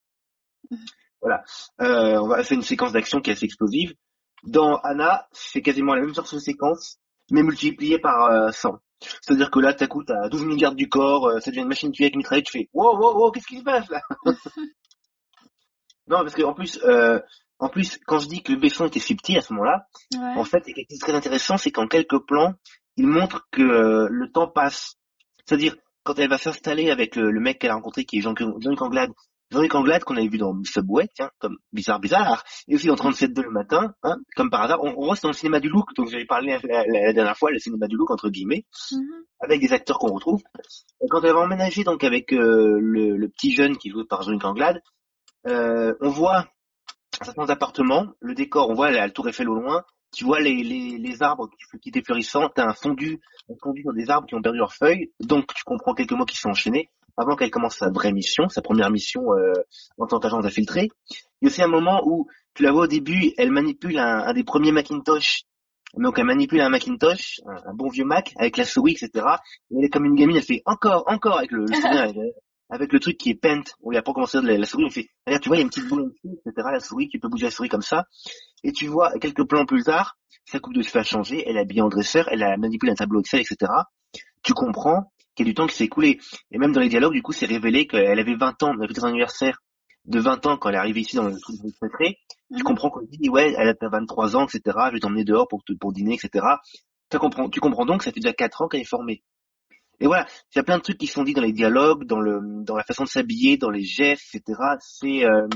Mmh. Voilà. Euh, on va faire une séquence d'action qui est assez explosive. Dans Anna, c'est quasiment la même sorte de séquence, mais multipliée par 100. Euh, C'est-à-dire que là, t'as coup, t'as 12 000 gardes du corps, euh, ça devient une machine tuée avec mitraillette, tu fais wow, wow, wow, qu'est-ce qui se passe là? Non, parce que en plus, euh, en plus, quand je dis que le Besson était subtil à ce moment-là, en fait, ce qui est très intéressant, c'est qu'en quelques plans, il montre que le temps passe. C'est-à-dire, quand elle va s'installer avec le, mec qu'elle a rencontré, qui est Jean-Luc Anglade, Jean-Luc Anglade qu'on avait vu dans Subway, tiens, comme bizarre, bizarre, et aussi dans 37.2 le matin, hein, comme par hasard. On, reste dans le cinéma du look, dont j'avais parlé la, dernière fois, le cinéma du look entre guillemets, mm-hmm. avec des acteurs qu'on retrouve. Et quand elle va emménager donc avec euh, le, petit jeune qui est joué par Jean-Luc Anglade, euh, on voit un certain appartement, le décor, on voit la, tour Eiffel au loin, tu vois les, les, les arbres qui, qui étaient florissants, t'as un fondu, un fondu dans des arbres qui ont perdu leurs feuilles, donc tu comprends quelques mots qui sont enchaînés avant qu'elle commence sa vraie mission, sa première mission euh, en tant qu'agent infiltré. Il y a aussi un moment où tu la vois au début, elle manipule un, des premiers Macintosh. Donc elle manipule un Macintosh, un, bon vieux Mac, avec la souris, etc. Et elle est comme une gamine, elle fait encore, encore avec le, le avec, le truc qui est Paint, où il a pas commencé la, la souris, on fait, regarde, tu vois, il y a une petite boule ici, etc. La souris, tu peux bouger la souris comme ça. Et tu vois, quelques plans plus tard, sa coupe de cheveux a changé, elle est habillée en dresseur, elle a manipulé un tableau Excel, etc. Tu comprends qu'il y a du temps qui s'est écoulé. Et même dans les dialogues, du coup, c'est révélé qu'elle avait 20 ans, elle avait son anniversaire de 20 ans quand elle est arrivée ici dans le truc secret. Tu mhm. comprends qu'on dit, ouais, elle a 23 ans, etc., je vais t'emmener dehors pour, pour dîner, etc. Tu comprends, tu comprends donc que ça fait déjà 4 ans qu'elle est formée. Et voilà, il y a plein de trucs qui sont dit dans les dialogues, dans le, dans la façon de s'habiller, dans les gestes, etc. C'est, euh,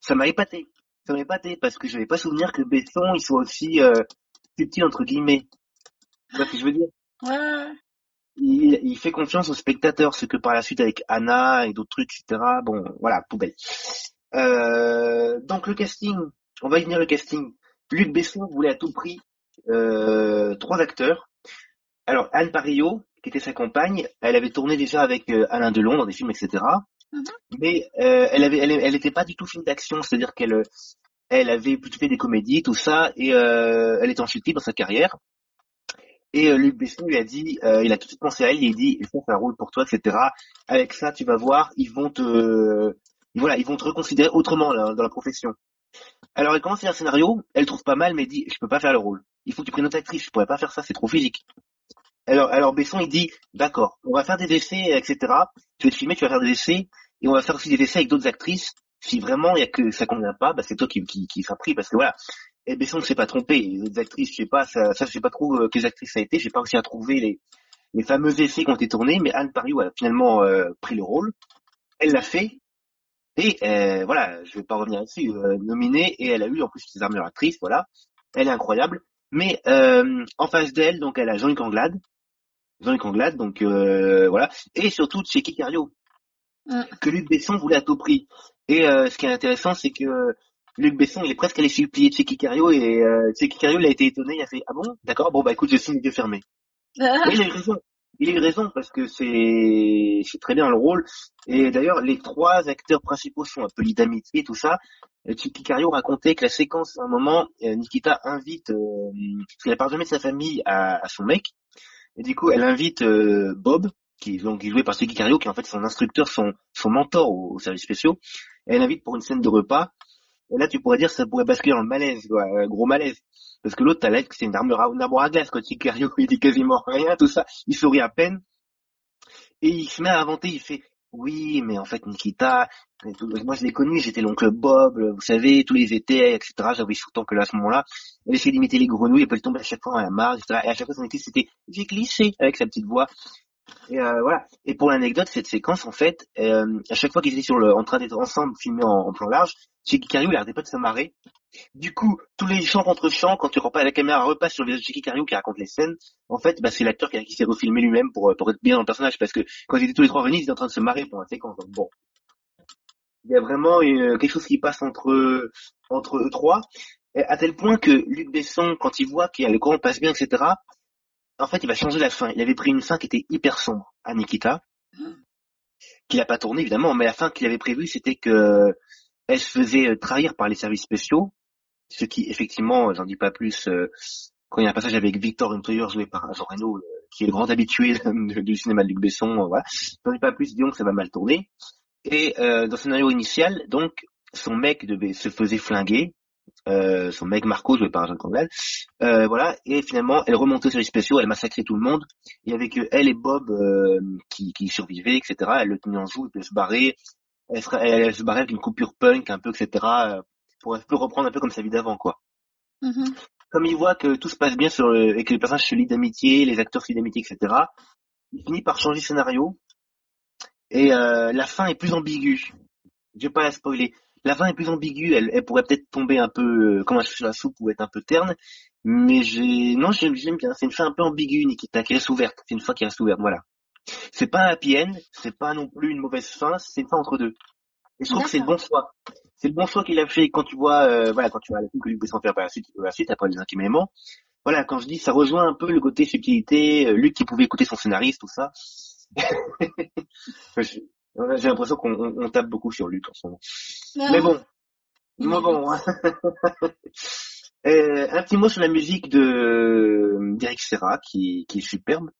ça m'a épaté. Ça m'a épaté parce que je n'avais pas souvenir que Besson, il soit aussi euh, subtil entre guillemets. Tu vois ce que je veux dire? Ouais il, il, fait confiance aux spectateurs, ce que par la suite avec Anna et d'autres trucs, etc. Bon, voilà, poubelle. Euh, donc le casting, on va y venir le casting. Luc Besson voulait à tout prix euh, trois acteurs. Alors Anne Parillo, qui était sa compagne, elle avait tourné déjà avec euh, Alain Delon dans des films, etc. Mm-hmm. Mais euh, elle avait, elle, elle était pas du tout film d'action, c'est-à-dire qu'elle, elle avait plutôt fait des comédies, tout ça, et euh, elle était en chute dans sa carrière. Et euh, Luc Besson lui a dit, euh, il a tout de suite pensé à elle, il a dit, ça, un rôle pour toi, etc. Avec ça, tu vas voir, ils vont te, voilà, ils vont te reconsidérer autrement dans la profession. Alors elle commence à faire un scénario, elle trouve pas mal, mais dit, je peux pas faire le rôle. Il faut que tu prennes une autre actrice, je pourrais pas faire ça, c'est trop physique. Alors, alors Besson, il dit, d'accord, on va faire des essais, etc. Tu vas te filmer, tu vas faire des essais, et on va faire aussi des essais avec d'autres actrices. Si vraiment il y a que ça convient pas, bah c'est toi qui, qui, qui parce que voilà, et Besson ne s'est pas trompé. Les actrices, je sais pas, ça, ça je sais pas trop euh, quelles actrices ça a été. J'ai pas réussi à trouver les, les fameux essais qui ont été tournés, mais Anne Pariou a finalement euh, pris le rôle. Elle l'a fait. Et euh, voilà, je vais pas revenir là-dessus, euh, nominée, et elle a eu en plus ses armures actrices, voilà. Elle est incroyable. Mais en face d'elle, donc elle a Jean-Luc Anglade. Jean-Luc Anglade, donc voilà. Et surtout chez Cario, mm. que Luc Besson voulait à tout prix. Et ce qui est intéressant, c'est que Luc Besson, il est presque allé supplier Checky Cario et euh, Checky Cario, il a été étonné, il a fait ah bon, d'accord, bon bah écoute, je signe les yeux fermés. il a eu raison. Il a eu raison parce que c'est c'est très bien le rôle. Et d'ailleurs, les trois acteurs principaux sont un peu lits d'amitié, tout ça. Cario racontait que la séquence, à un moment, euh, Nikita invite, euh, parce qu'elle parle jamais de sa famille à, à, son mec, et du coup, elle invite euh, Bob, qui, donc, est joué par Checky Cario, qui est en fait son instructeur, son, son mentor au, au service spéciaux. elle l'invite pour une scène de repas. Et là, tu pourrais dire ça pourrait basculer dans le malaise, quoi, un gros malaise. Parce que l'autre, t'as l'air que c'est une arme, une arme à glace, quand Sicario, il dit quasiment rien, tout ça. Il sourit à peine. Et il se met à inventer, il fait, oui, mais en fait, Nikita, moi je l'ai connu, j'étais l'oncle Bob, vous savez, tous les étés, etc. J'avais surtout que là, à ce moment-là, elle essayait d'imiter les grenouilles, et puis elle tombait à chaque fois dans la marge, etc. Et à chaque fois, son équipe, c'était, j'ai glissé avec sa petite voix. Et euh, voilà. Et pour l'anecdote, cette séquence, en fait, euh, à chaque fois qu'ils étaient sur le, en train d'être ensemble, filmés en, plan large, Chicky Cario, il arrêtait pas de se marrer. Du coup, tous les chants contre chants, quand tu pas la caméra repasse sur le visage de Chicky Cario qui raconte les scènes, en fait, bah, c'est l'acteur qui, s'est refilmé lui-même pour, pour être bien dans le personnage, parce que quand ils étaient tous les trois venus, ils étaient en train de se marrer pour la séquence. Donc bon, il y a vraiment quelque chose qui passe entre entre eux trois, à tel point que Luc Besson, quand il voit qu'il y a le courant passe bien, etc., en fait, il va changer la fin. Il avait pris une fin qui était hyper sombre à Nikita, qu'il a pas tourné évidemment, mais la fin qu'il avait prévue, c'était que elle se faisait euh, trahir par les services spéciaux, ce qui effectivement, j'en dis pas plus. euh, quand il y a un passage avec Victor Hunter joué par Jean Reno, euh, qui est le grand habitué du cinéma de Luc Besson, euh, voilà. J'en dis pas plus, disons que ça va mal tourner. Et euh, dans le scénario initial, donc son mec devait se faisait flinguer, euh, son mec Marco joué par Jean Congal, euh, voilà. Et finalement, elle remontait sur les spéciaux, elle massacrait tout le monde. Avait que elle et Bob euh, qui, qui survivaient, etc. Elle le tenait en joue, elle pouvait se barrer. Elle se barrait avec une coupure punk, un peu, etc. pour un peu reprendre un peu comme sa vie d'avant, quoi Mhm. comme il voit que tout se passe bien sur le, et que les personnages se lient d'amitié, les acteurs se lient d'amitié, etc., il finit par changer de scénario. Et euh, la fin est plus ambiguë. Je vais pas la spoiler. La fin est plus ambiguë. Elle, elle pourrait peut-être tomber un peu euh, comme un cheveu sur la soupe ou être un peu terne. Mais j'ai non, j'aime j'aime bien. C'est une fin un peu ambiguë, Nikita, qui reste ouverte. C'est une fin qui reste ouverte. Voilà. C'est pas un happy end. C'est pas non plus une mauvaise fin. C'est une fin entre deux. Et je trouve que c'est le bon choix. C'est le bon choix qu'il a fait quand tu vois, euh, voilà, quand tu vois la film que Luc Besson faire par la suite, par la suite après les élément. Voilà, quand je dis ça rejoint un peu le côté subtilité, euh, Luc qui pouvait écouter son scénariste, tout ça. J'ai l'impression qu'on on, on tape beaucoup sur Luc en ce moment. Non, Mais bon, mais bon. hein. Euh, un petit mot sur la musique de d'Eric Serra qui, qui est superbe.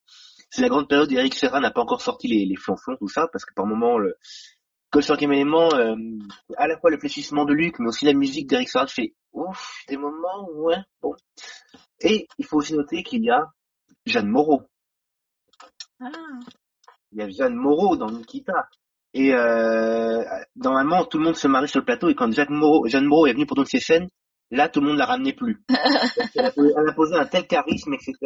C'est la grande période où Eric Serra n'a pas encore sorti les, les flonflons, tout ça, parce que par moment, le, cinquième élément, euh, à la fois le fléchissement de Luc, mais aussi la musique d'Eric fait ouf, des moments, ouais, bon. Et il faut aussi noter qu'il y a Jeanne Moreau. Ah. Il y a Jeanne Moreau dans Nikita. Et euh, normalement, tout le monde se marie sur le plateau, et quand Jacques Moreau, Jeanne Moreau est venue pour donner ses scènes, là, tout le monde la ramenait plus. A, elle a posé un tel charisme, etc.,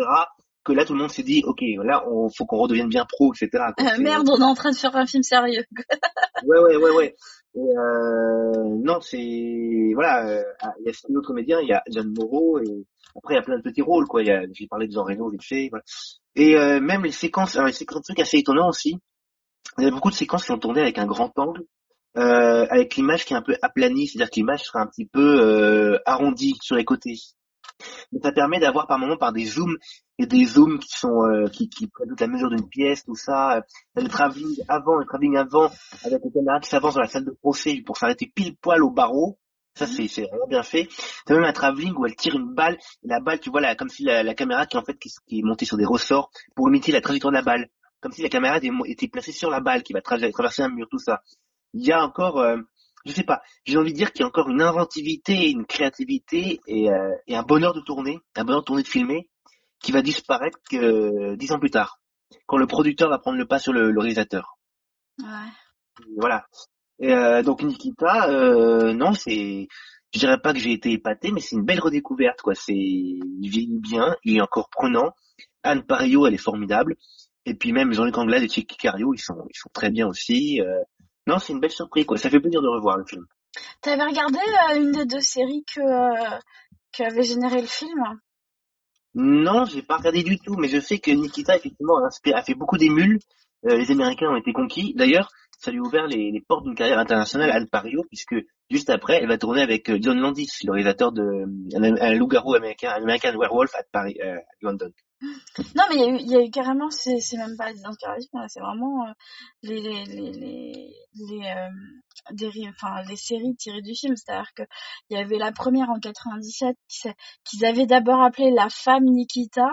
que là, tout le monde s'est dit, ok, là, on faut qu'on redevienne bien pro, etc. Euh, C'est- merde, on est en train de faire un film sérieux. Ouais, ouais, ouais, ouais. Et euh, non, c'est voilà, euh, ah, il y a six autres comédiens, il y a Jeanne Moreau et après il y a plein de petits rôles quoi. Il y a, j'ai parlé de Jean Reno vite fait, voilà. Et euh, même les séquences, alors les séquences, trucs assez étonnants aussi. Il y a beaucoup de séquences qui ont tourné avec un grand angle, euh, avec l'image qui est un peu aplanie, c'est-à-dire que l'image sera un petit peu euh, arrondie sur les côtés. Mais ça permet d'avoir par moment par des zooms et des zooms qui sont euh, qui, qui prennent toute la mesure d'une pièce, tout ça. Euh, Le travelling avant, le travelling avant, avec le caméra qui s'avance dans la salle de procès pour s'arrêter pile poil au barreau. Ça c'est c'est vraiment bien fait. T'as même un travelling où elle tire une balle et la balle, tu vois là, comme si la, la caméra qui en fait qui, qui est montée sur des ressorts pour imiter la trajectoire de la balle, comme si la caméra était, placée sur la balle qui va tra- traverser un mur, tout ça. Il y a encore, euh, je sais pas, j'ai envie de dire qu'il y a encore une inventivité, une créativité et, euh, et un bonheur de tourner, un bonheur de tourner de filmer qui va disparaître que euh, dix ans plus tard, quand le producteur va prendre le pas sur le, le réalisateur. Ouais. Voilà. Et, euh, donc Nikita, euh, non, c'est, je dirais pas que j'ai été épaté, mais c'est une belle redécouverte, quoi. C'est, il vieillit bien, il est encore prenant. Anne Parillo, elle est formidable. Et puis même Jean-Luc Anglade et Chicky Cario, ils sont, ils sont très bien aussi. Euh, non, c'est une belle surprise, quoi. Ça fait plaisir de revoir le film. T'avais regardé euh, une des deux séries que euh, qui avait généré le film? Non, j'ai pas regardé du tout, mais je sais que Nikita effectivement a, inspiré- a fait beaucoup d'émules. Euh, les Américains ont été conquis. D'ailleurs, ça lui a ouvert les, les portes d'une carrière internationale à Anne Parillo, puisque juste après, elle va tourner avec John Landis, le réalisateur de un, un loup-garou américain, un American Werewolf à Paris, à London. Non, mais il y, a eu- il y a eu carrément, c'est c'est même pas des inspirations, là, c'est vraiment euh, les les les les, les, euh, des enfin les séries tirées du film. C'est-à-dire que il y avait la première en 97 qui s'est- qu'ils avaient d'abord appelé La femme Nikita.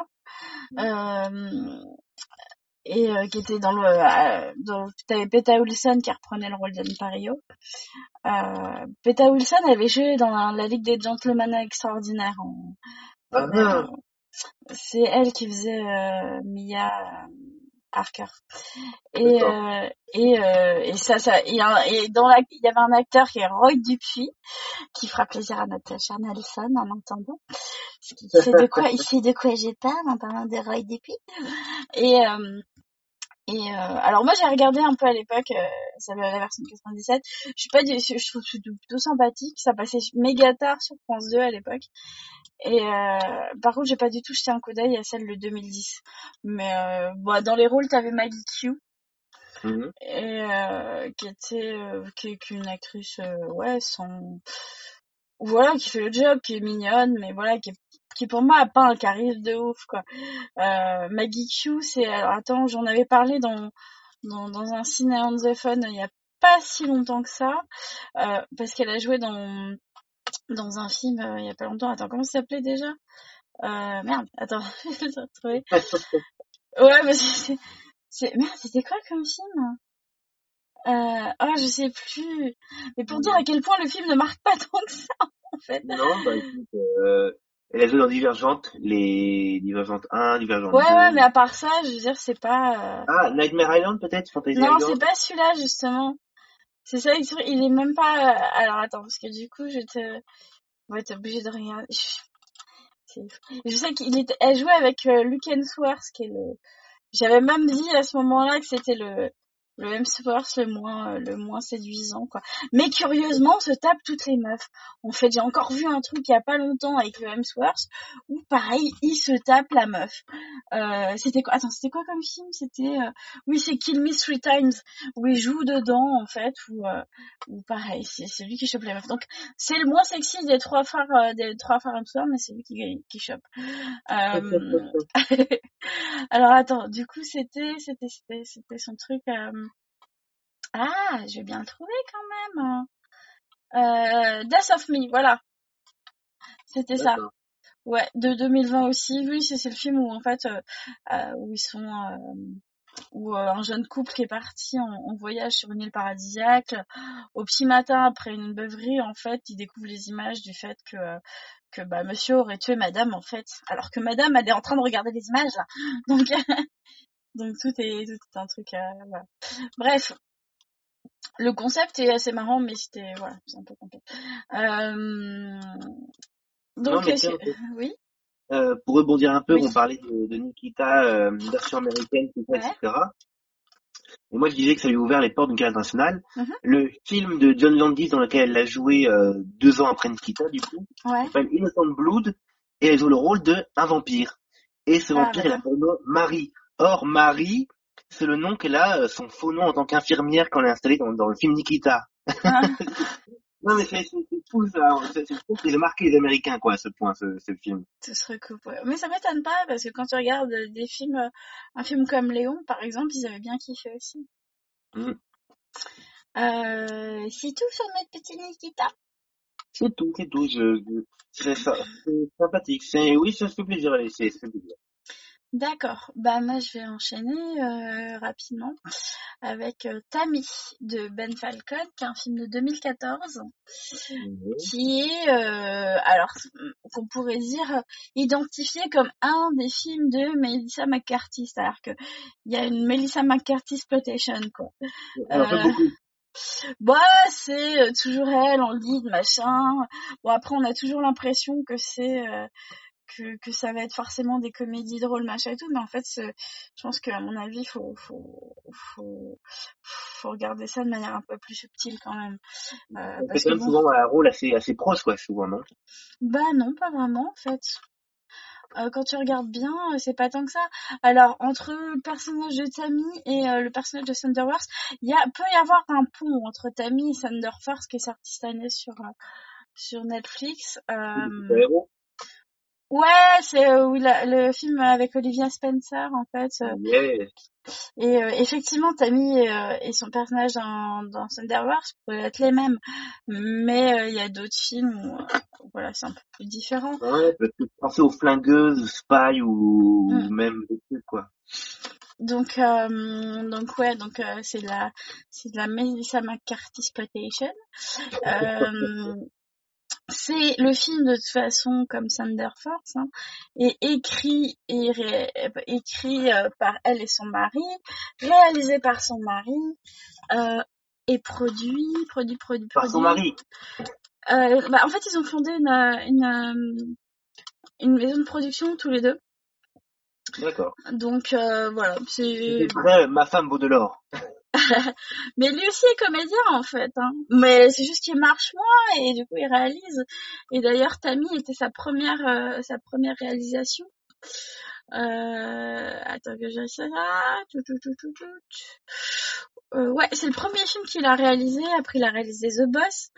Euh, et euh, qui était dans le euh, dans t'avais Peta Wilson qui reprenait le rôle d'Anne Parillo euh, Peta Wilson avait joué dans la, la Ligue des Gentlemen Extraordinaires en, Ah, c'est elle qui faisait euh, Mia euh, Harker. Et euh, et euh, et ça ça et, un- et dans la il y avait un acteur qui est Roy Dupuis qui fera plaisir à Natasha Nelson en entendant. Qu'il sait de quoi il sait de quoi je parle en parlant de Roy Dupuis. Et euh, et euh, alors moi j'ai regardé un peu à l'époque euh, ça la version de 97 je suis pas je trouve que c'est plutôt sympathique. Ça passait méga tard sur France 2 à l'époque. Et euh, par contre j'ai pas du tout jeté un coup d'œil à celle de 2010 mais euh, bon, dans les rôles t'avais Maggie Q. Mhm. et euh, qui était euh, qui, qui est une actrice euh, ouais sans voilà qui fait le job qui est mignonne mais voilà qui est qui pour moi a pas un charisme de ouf quoi. Euh, Maggie Q, c'est alors attends, j'en avais parlé dans dans, dans un ciné on the fun il y a pas si longtemps que ça, euh, parce qu'elle a joué dans dans un film euh, il y a pas longtemps. Attends, comment ça s'appelait déjà? Euh, Merde, attends, je vais retrouver. Ouais, mais c'est c'est merde, c'était quoi comme film? Euh, oh, je sais plus. Mais pour dire à quel point le film ne marque pas tant que ça, en fait. Non, bah écoute, euh, elle a joué dans Divergente, les Divergente 1, Divergente Ouais, 2. ouais, mais à part ça, je veux dire, c'est pas... euh, Ah, Nightmare Island peut-être Fantasy Non, Island c'est pas celui-là, justement. C'est ça, il il est même pas... euh, Alors, attends, parce que du coup, je te... Ouais, t'es obligé de regarder. C'est- Je sais qu'il était... Elle jouait avec euh, Luke Hemsworth, qui est le... J'avais même dit à ce moment-là que c'était le... Le Hemsworth le moins, euh, le moins séduisant, quoi. Mais curieusement, on se tape toutes les meufs. En fait, j'ai encore vu un truc il y a pas longtemps avec le Hemsworth, où pareil, il se tape la meuf. Euh, c'était quoi Attends, c'était quoi comme film? C'était euh, oui, c'est Kill Me Three Times où il joue dedans en fait, où euh, où pareil, c'est c'est lui qui chope les meufs. Donc c'est le moins sexy des trois frères euh, des trois frères Hemsworth, mais c'est lui qui qui chope. Euh, alors attends, du coup c'était c'était c'était c'était son truc. euh, Ah, je vais bien le trouver quand même. Euh, Death of Me, voilà. C'était ça. Ouais, de 2020 aussi. Oui, c'est le film où en fait euh, euh, où ils sont euh, où euh, un jeune couple qui est parti en, en voyage sur une île paradisiaque. Au petit matin après une beuverie, en fait, ils découvrent les images du fait que que bah monsieur aurait tué madame en fait, alors que madame elle est en train de regarder les images là. Donc donc tout est tout est un truc euh, voilà. Bref, le concept est assez marrant mais c'était voilà, c'est un peu compliqué. Euh, Non, donc tiens, que- oui, Euh, pour rebondir un peu, Oui. on parlait de, de Nikita, euh, version américaine, tout ça, Ouais. etc. Et moi, je disais que ça lui a ouvert les portes d'une carrière internationale. Mhm. Le film de John Landis dans lequel elle a joué euh, deux ans après Nikita, du coup, ouais. s'appelle Innocent Blood, et elle joue le rôle de un vampire. Et ce Ah, vampire, il a pour nom Marie. Or, Marie, c'est le nom qu'elle a, euh, son faux nom en tant qu'infirmière quand elle est installée dans, dans le film Nikita. Ah, Non, mais c'est fou, ça. C'est a marqué les Américains, quoi, à ce point, ce, ce film. ce serait cool. ouais. Mais ça m'étonne pas parce que quand tu regardes des films, euh, un film comme Léon par exemple, ils avaient bien kiffé aussi. Mhm. Euh, c'est tout sur notre petit Nikita. C'est tout, c'est tout. Je, je- c'est sympathique. C'est, oui, ça se fait plaisir. Allez, c'est, ça fait plaisir. D'accord. Bah moi je vais enchaîner euh, rapidement avec euh, Tammy de Ben Falcon, qui est un film de 2014, Mhm. qui est euh, alors qu'on pourrait dire identifié comme un des films de Melissa McCarthy, c'est-à-dire que il y a une Melissa McCarthy exploitation quoi. Beaucoup. Bah, c'est toujours elle en lead, machin. Bon, après, on a toujours l'impression que c'est que, que ça va être forcément des comédies drôles, machin et tout, mais en fait, c'est- je pense qu'à mon avis, faut, faut, faut, faut regarder ça de manière un peu plus subtile quand même. Euh, parce quand que même bon, souvent un rôle assez, assez proche, quoi, souvent, non? bah non, pas vraiment en fait. Euh, quand tu regardes bien, euh, c'est pas tant que ça. Alors, entre le personnage de Tammy et euh, le personnage de Thunderworth, il y a, peut y avoir un pont entre Tammy et Thunderforce qui est sorti cette année sur, euh, sur Netflix. C'est Euh. Ouais, c'est euh, la- le film avec Olivia Spencer en fait. euh, Yeah. et euh, effectivement, Tammy et, euh, et son personnage dans, dans Thunderworth peuvent être les mêmes. Mais euh, il y a d'autres films où, euh, voilà, c'est un peu plus différent. Ouais, parce que penser aux flingueuses, Spy ou, Mm. ou même des trucs, quoi. Donc, euh, donc ouais, donc euh, c'est de la, c'est de la Melissa McCarthy exploitation. Euh, c'est le film de toute façon comme Thunder Force, hein, est écrit et ré- écrit euh, par elle et son mari, réalisé par son mari euh, et produit, produit, produit, Par son produit. mari. Euh, bah, en fait, ils ont fondé une, une, une maison de production tous les deux. D'accord. Donc voilà, c'est ma femme vaut de l'or. Mais lui aussi est comédien en fait. Hein. Mais c'est juste qu'il marche moins et du coup il réalise. Et d'ailleurs Tammy était sa première euh, sa première réalisation. Euh, attends que j'ai ça. Euh, ouais, c'est le premier film qu'il a réalisé. Après il a réalisé The Boss.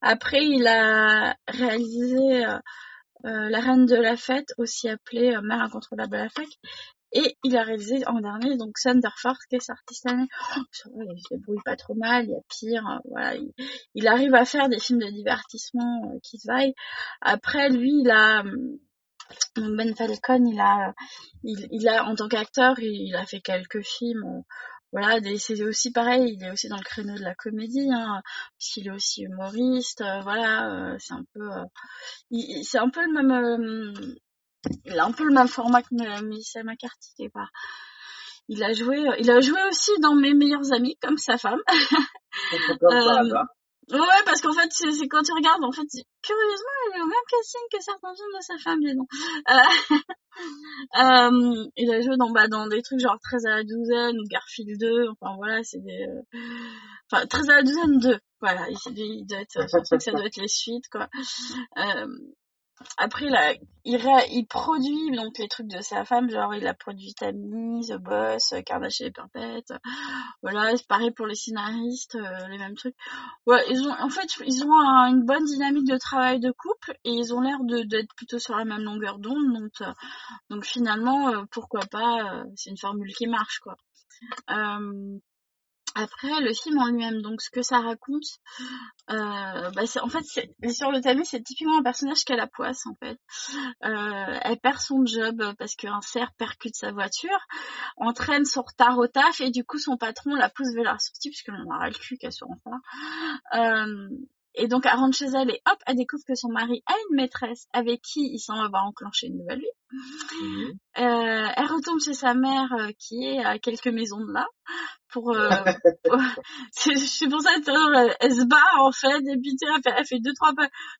Après il a réalisé euh, La Reine de la Fête, aussi appelée Mère incontrôlable à la fac. Et il a réalisé en dernier donc Force qui est artiste année. Oh, il se débrouille pas trop mal, il y a pire. Hein, voilà, il, arrive à faire des films de divertissement qui se vaillent. Après, lui, il a Ben Falcon, il a, il, a en tant qu'acteur, il, a fait quelques films. voilà, c'est aussi pareil, il est aussi dans le créneau de la comédie, hein, puisqu'il est aussi humoriste. Euh, voilà, euh, c'est un peu, euh, c'est un peu le même, il a un peu le même format que Melissa McCarthy quelque part. Il a joué, il a joué aussi dans Mes meilleurs amis comme sa femme. euh, ouais, parce qu'en fait, c'est quand tu regardes, en fait, curieusement, il est au même casting que certains films de sa femme, dis donc. Euh, euh, il a joué dans, bah, dans des trucs genre 13 à la douzaine ou Garfield 2, enfin voilà, c'est des... Euh, enfin, 13 à la douzaine 2, voilà, il, il doit être, ça doit être les suites, quoi. Euh, après là, il, il produit donc les trucs de sa femme, genre il a produit Tammy, The Boss, Kardashian et Perpète. Voilà, c'est pareil pour les scénaristes, euh, les mêmes trucs. Ouais, ils ont en fait ils ont une bonne dynamique de travail de couple et ils ont l'air d'être plutôt sur la même longueur d'onde donc euh, donc finalement euh, pourquoi pas c'est une formule qui marche quoi. Après, le film en lui-même, donc ce que ça raconte, euh, bah en fait, sur le Tammy, c'est typiquement un personnage qui a la poisse, en fait. Euh, elle perd son job parce qu'un cerf percute sa voiture, entraîne son retard au taf, et du coup, son patron la pousse vers la sortie, puisque l'on aura le cul qu'elle soit en retard. Euh, et donc, elle rentre chez elle et hop, elle découvre que son mari a une maîtresse avec qui il s'en va enclencher une nouvelle vie. Mmh. Euh, elle retombe chez sa mère euh, qui est à quelques maisons de là pour, euh, c'est pour ça que elle se bat en fait et puis elle fait, elle fait deux trois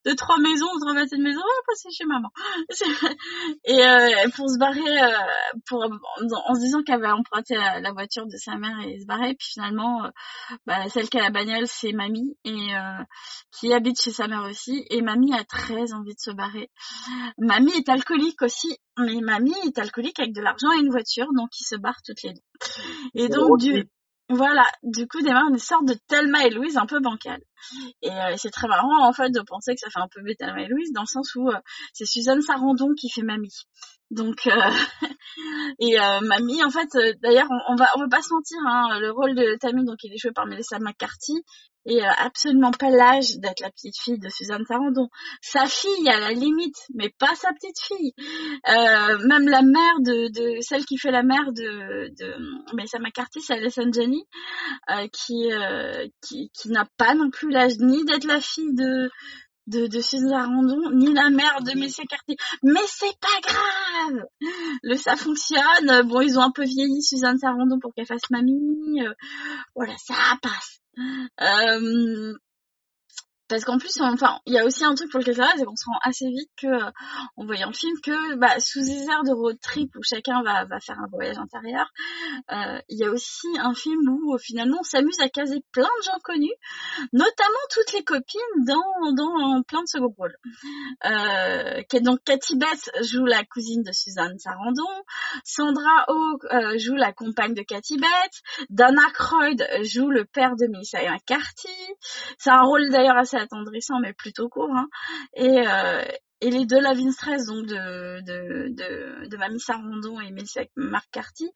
deux trois maisons trois maisons de maison oh, c'est chez maman. Et euh, pour se barrer euh, pour en, se disant qu'elle va emprunter la, voiture de sa mère et se barrer puis finalement euh, bah, celle qui a la bagnole c'est mamie et qui habite chez sa mère aussi et mamie a très envie de se barrer. Mamie est alcoolique aussi mais mamie est alcoolique avec de l'argent et une voiture donc ils se barrent toutes les deux et donc du voilà, du coup démarre une sorte de Thelma et Louise un peu bancale. Et euh, c'est très marrant en fait de penser que ça fait un peu Thelma et Louise dans le sens où euh, c'est Suzanne Sarandon qui fait mamie. Donc euh, et mamie en fait d'ailleurs on, va on va pas se mentir hein, le rôle de Tammy donc il est joué par Melissa McCarthy et absolument pas l'âge d'être la petite fille de Suzanne Sarandon. Sa fille à la limite, mais pas sa petite fille. Euh, même la mère de, de celle qui fait la mère de, de Melissa McCarthy, c'est Alison Jenny, euh, qui, euh, qui qui n'a pas non plus l'âge ni d'être la fille de de, de Suzanne Sarandon, ni la mère de Melissa McCarthy. Mais c'est pas grave. Le ça fonctionne. Bon, ils ont un peu vieilli Suzanne Sarandon pour qu'elle fasse mamie. voilà, ça passe. Euh, parce qu'en plus, enfin, il y a aussi un truc pour lequel ça va, c'est qu'on se rend assez vite que, en voyant le film, que bah, sous des airs de road trip où chacun va, va faire un voyage intérieur, euh, il y a aussi un film où finalement on s'amuse à caser plein de gens connus, notamment toutes les copines dans, dans plein de second rôles. Euh, donc Cathy Beth joue la cousine de Suzanne Sarandon, Sandra Oh euh, joue la compagne de Cathy Beth, Dana Croyd joue le père de Melissa McCarthy. C'est un rôle d'ailleurs assez attendrissant mais plutôt court hein. et euh, et les deux Lavin Stress donc de de de, de Mamie Sarandon et Melissa McCarthy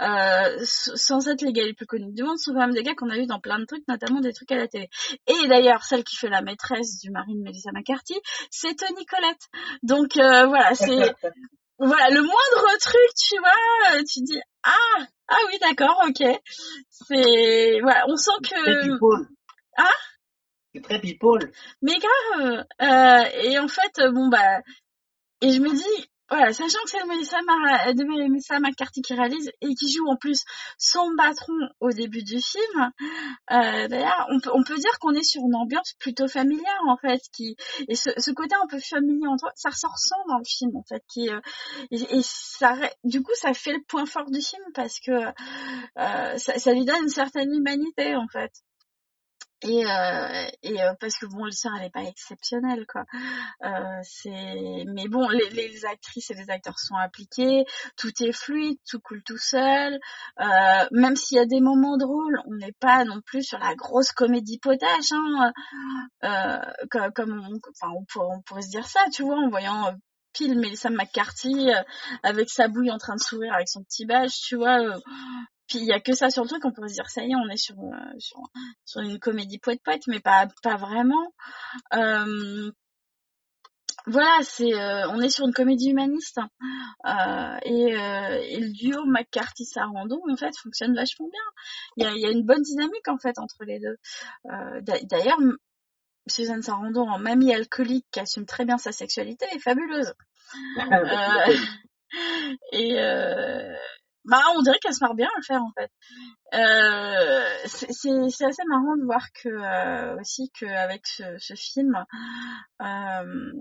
euh, sans être les gars les plus connus du monde sont quand même des gars qu'on a vu dans plein de trucs notamment des trucs à la télé. Et d'ailleurs celle qui fait la maîtresse du mari de Melissa McCarthy c'est Tony Colette donc euh, voilà c'est voilà le moindre truc tu vois tu dis ah ah oui d'accord ok. C'est voilà on sent que ah c'est très people. Mais grave. Euh, et en fait, bon bah, et je me dis, voilà, sachant que c'est de Melissa McCarthy qui réalise et qui joue en plus son patron au début du film, euh, d'ailleurs, on peut, dire qu'on est sur une ambiance plutôt familière en fait, qui et ce, côté un peu familier entre ça ressort sans dans le film en fait, qui euh, et, ça, du coup, ça fait le point fort du film parce que euh, ça, ça lui donne une certaine humanité en fait et euh, et euh, parce que bon l'histoire elle est pas exceptionnelle quoi. Euh, c'est mais bon les, les actrices et les acteurs sont appliqués. Tout est fluide tout coule tout seul. Euh, même s'il y a des moments drôles on n'est pas non plus sur la grosse comédie potache hein, euh, comme, comme on, enfin on pourrait, on pourrait se dire ça tu vois en voyant pile Melissa McCarthy euh, avec sa bouille en train de sourire avec son petit badge, tu vois. Puis il y a que ça sur le truc, on pourrait se dire ça y est, on est sur euh, sur, sur une comédie poète poète, mais pas pas vraiment. Euh, voilà, c'est euh, on est sur une comédie humaniste hein. Euh, et, euh, et le duo McCarthy Sarandon en fait fonctionne vachement bien. Il y a, il y a une bonne dynamique en fait entre les deux. D'a- D'ailleurs, Suzanne Sarandon en mamie alcoolique qui assume très bien sa sexualité est fabuleuse. Et euh, bah on dirait qu'elle se marre bien à le faire en fait. Euh, c'est assez marrant de voir que euh, aussi qu'avec ce, ce film, euh,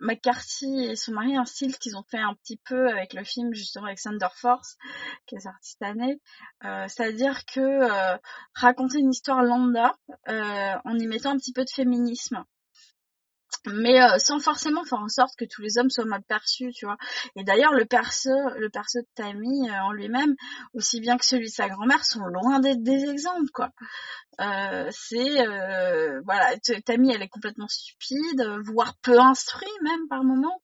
McCarthy et son mari un style qu'ils ont fait un petit peu avec le film justement avec Thunder Force qui est sorti euh, c'est-à-dire que euh, raconter une histoire lambda en y mettant un petit peu de féminisme mais euh, sans forcément faire en sorte que tous les hommes soient mal perçus, tu vois. Et d'ailleurs, le perso, le perso de Tammy euh, en lui-même, aussi bien que celui de sa grand-mère, sont loin d'être des exemples, quoi. Euh, c'est euh, voilà, Tammy, elle est complètement stupide, euh, voire peu instruite même par moment.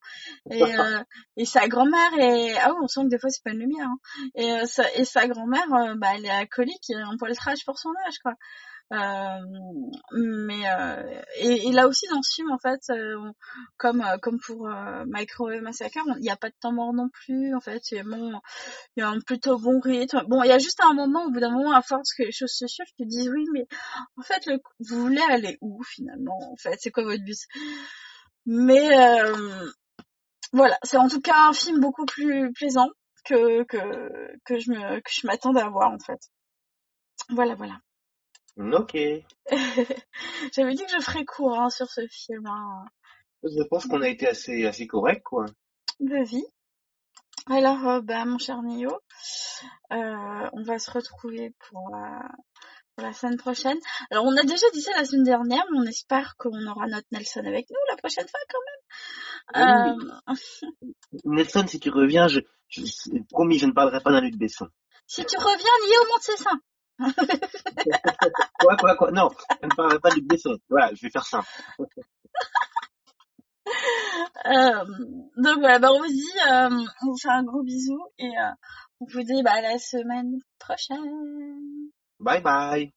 Et, euh, et sa grand-mère est ah oui, on sent que des fois c'est pas une lumière. Hein. Et, euh, sa, et sa grand-mère, bah, elle est alcoolique, et un poil trash pour son âge, quoi. Euh, mais euh, et, et là aussi dans ce film en fait euh, on- comme comme pour Microwave Massacre il n'y a pas de temps mort non plus en fait c'est bon il y a un plutôt bon rythme. Bon il y a juste un moment au bout d'un moment à force que les choses se suivent tu te dis oui mais en fait le, vous voulez aller où finalement en fait? C'est quoi votre but? Mais euh, voilà c'est en tout cas un film beaucoup plus plaisant que que que je me que je m'attendais à voir en fait. Voilà voilà Ok. J'avais dit que je ferais court hein, sur ce film. Hein. Je pense qu'on a été assez, assez correct, quoi. de vie. Alors, euh, bah, mon cher Nio, euh, on va se retrouver pour la, pour la semaine prochaine. Alors, on a déjà dit ça la semaine dernière, mais on espère qu'on aura notre Nelson avec nous la prochaine fois quand même. Oui, Euh, Nelson, si tu reviens, je, je, promis, je ne parlerai pas d'un Luc Besson. si tu reviens, Nio monte ses seins. Quoi, quoi, quoi Non, ne parlerai pas de Luc Besson. Voilà, je vais faire simple. Euh, donc voilà, bah, on vous dit, euh, on vous fait un gros bisou et euh, on vous dit bah, à la semaine prochaine. Bye bye.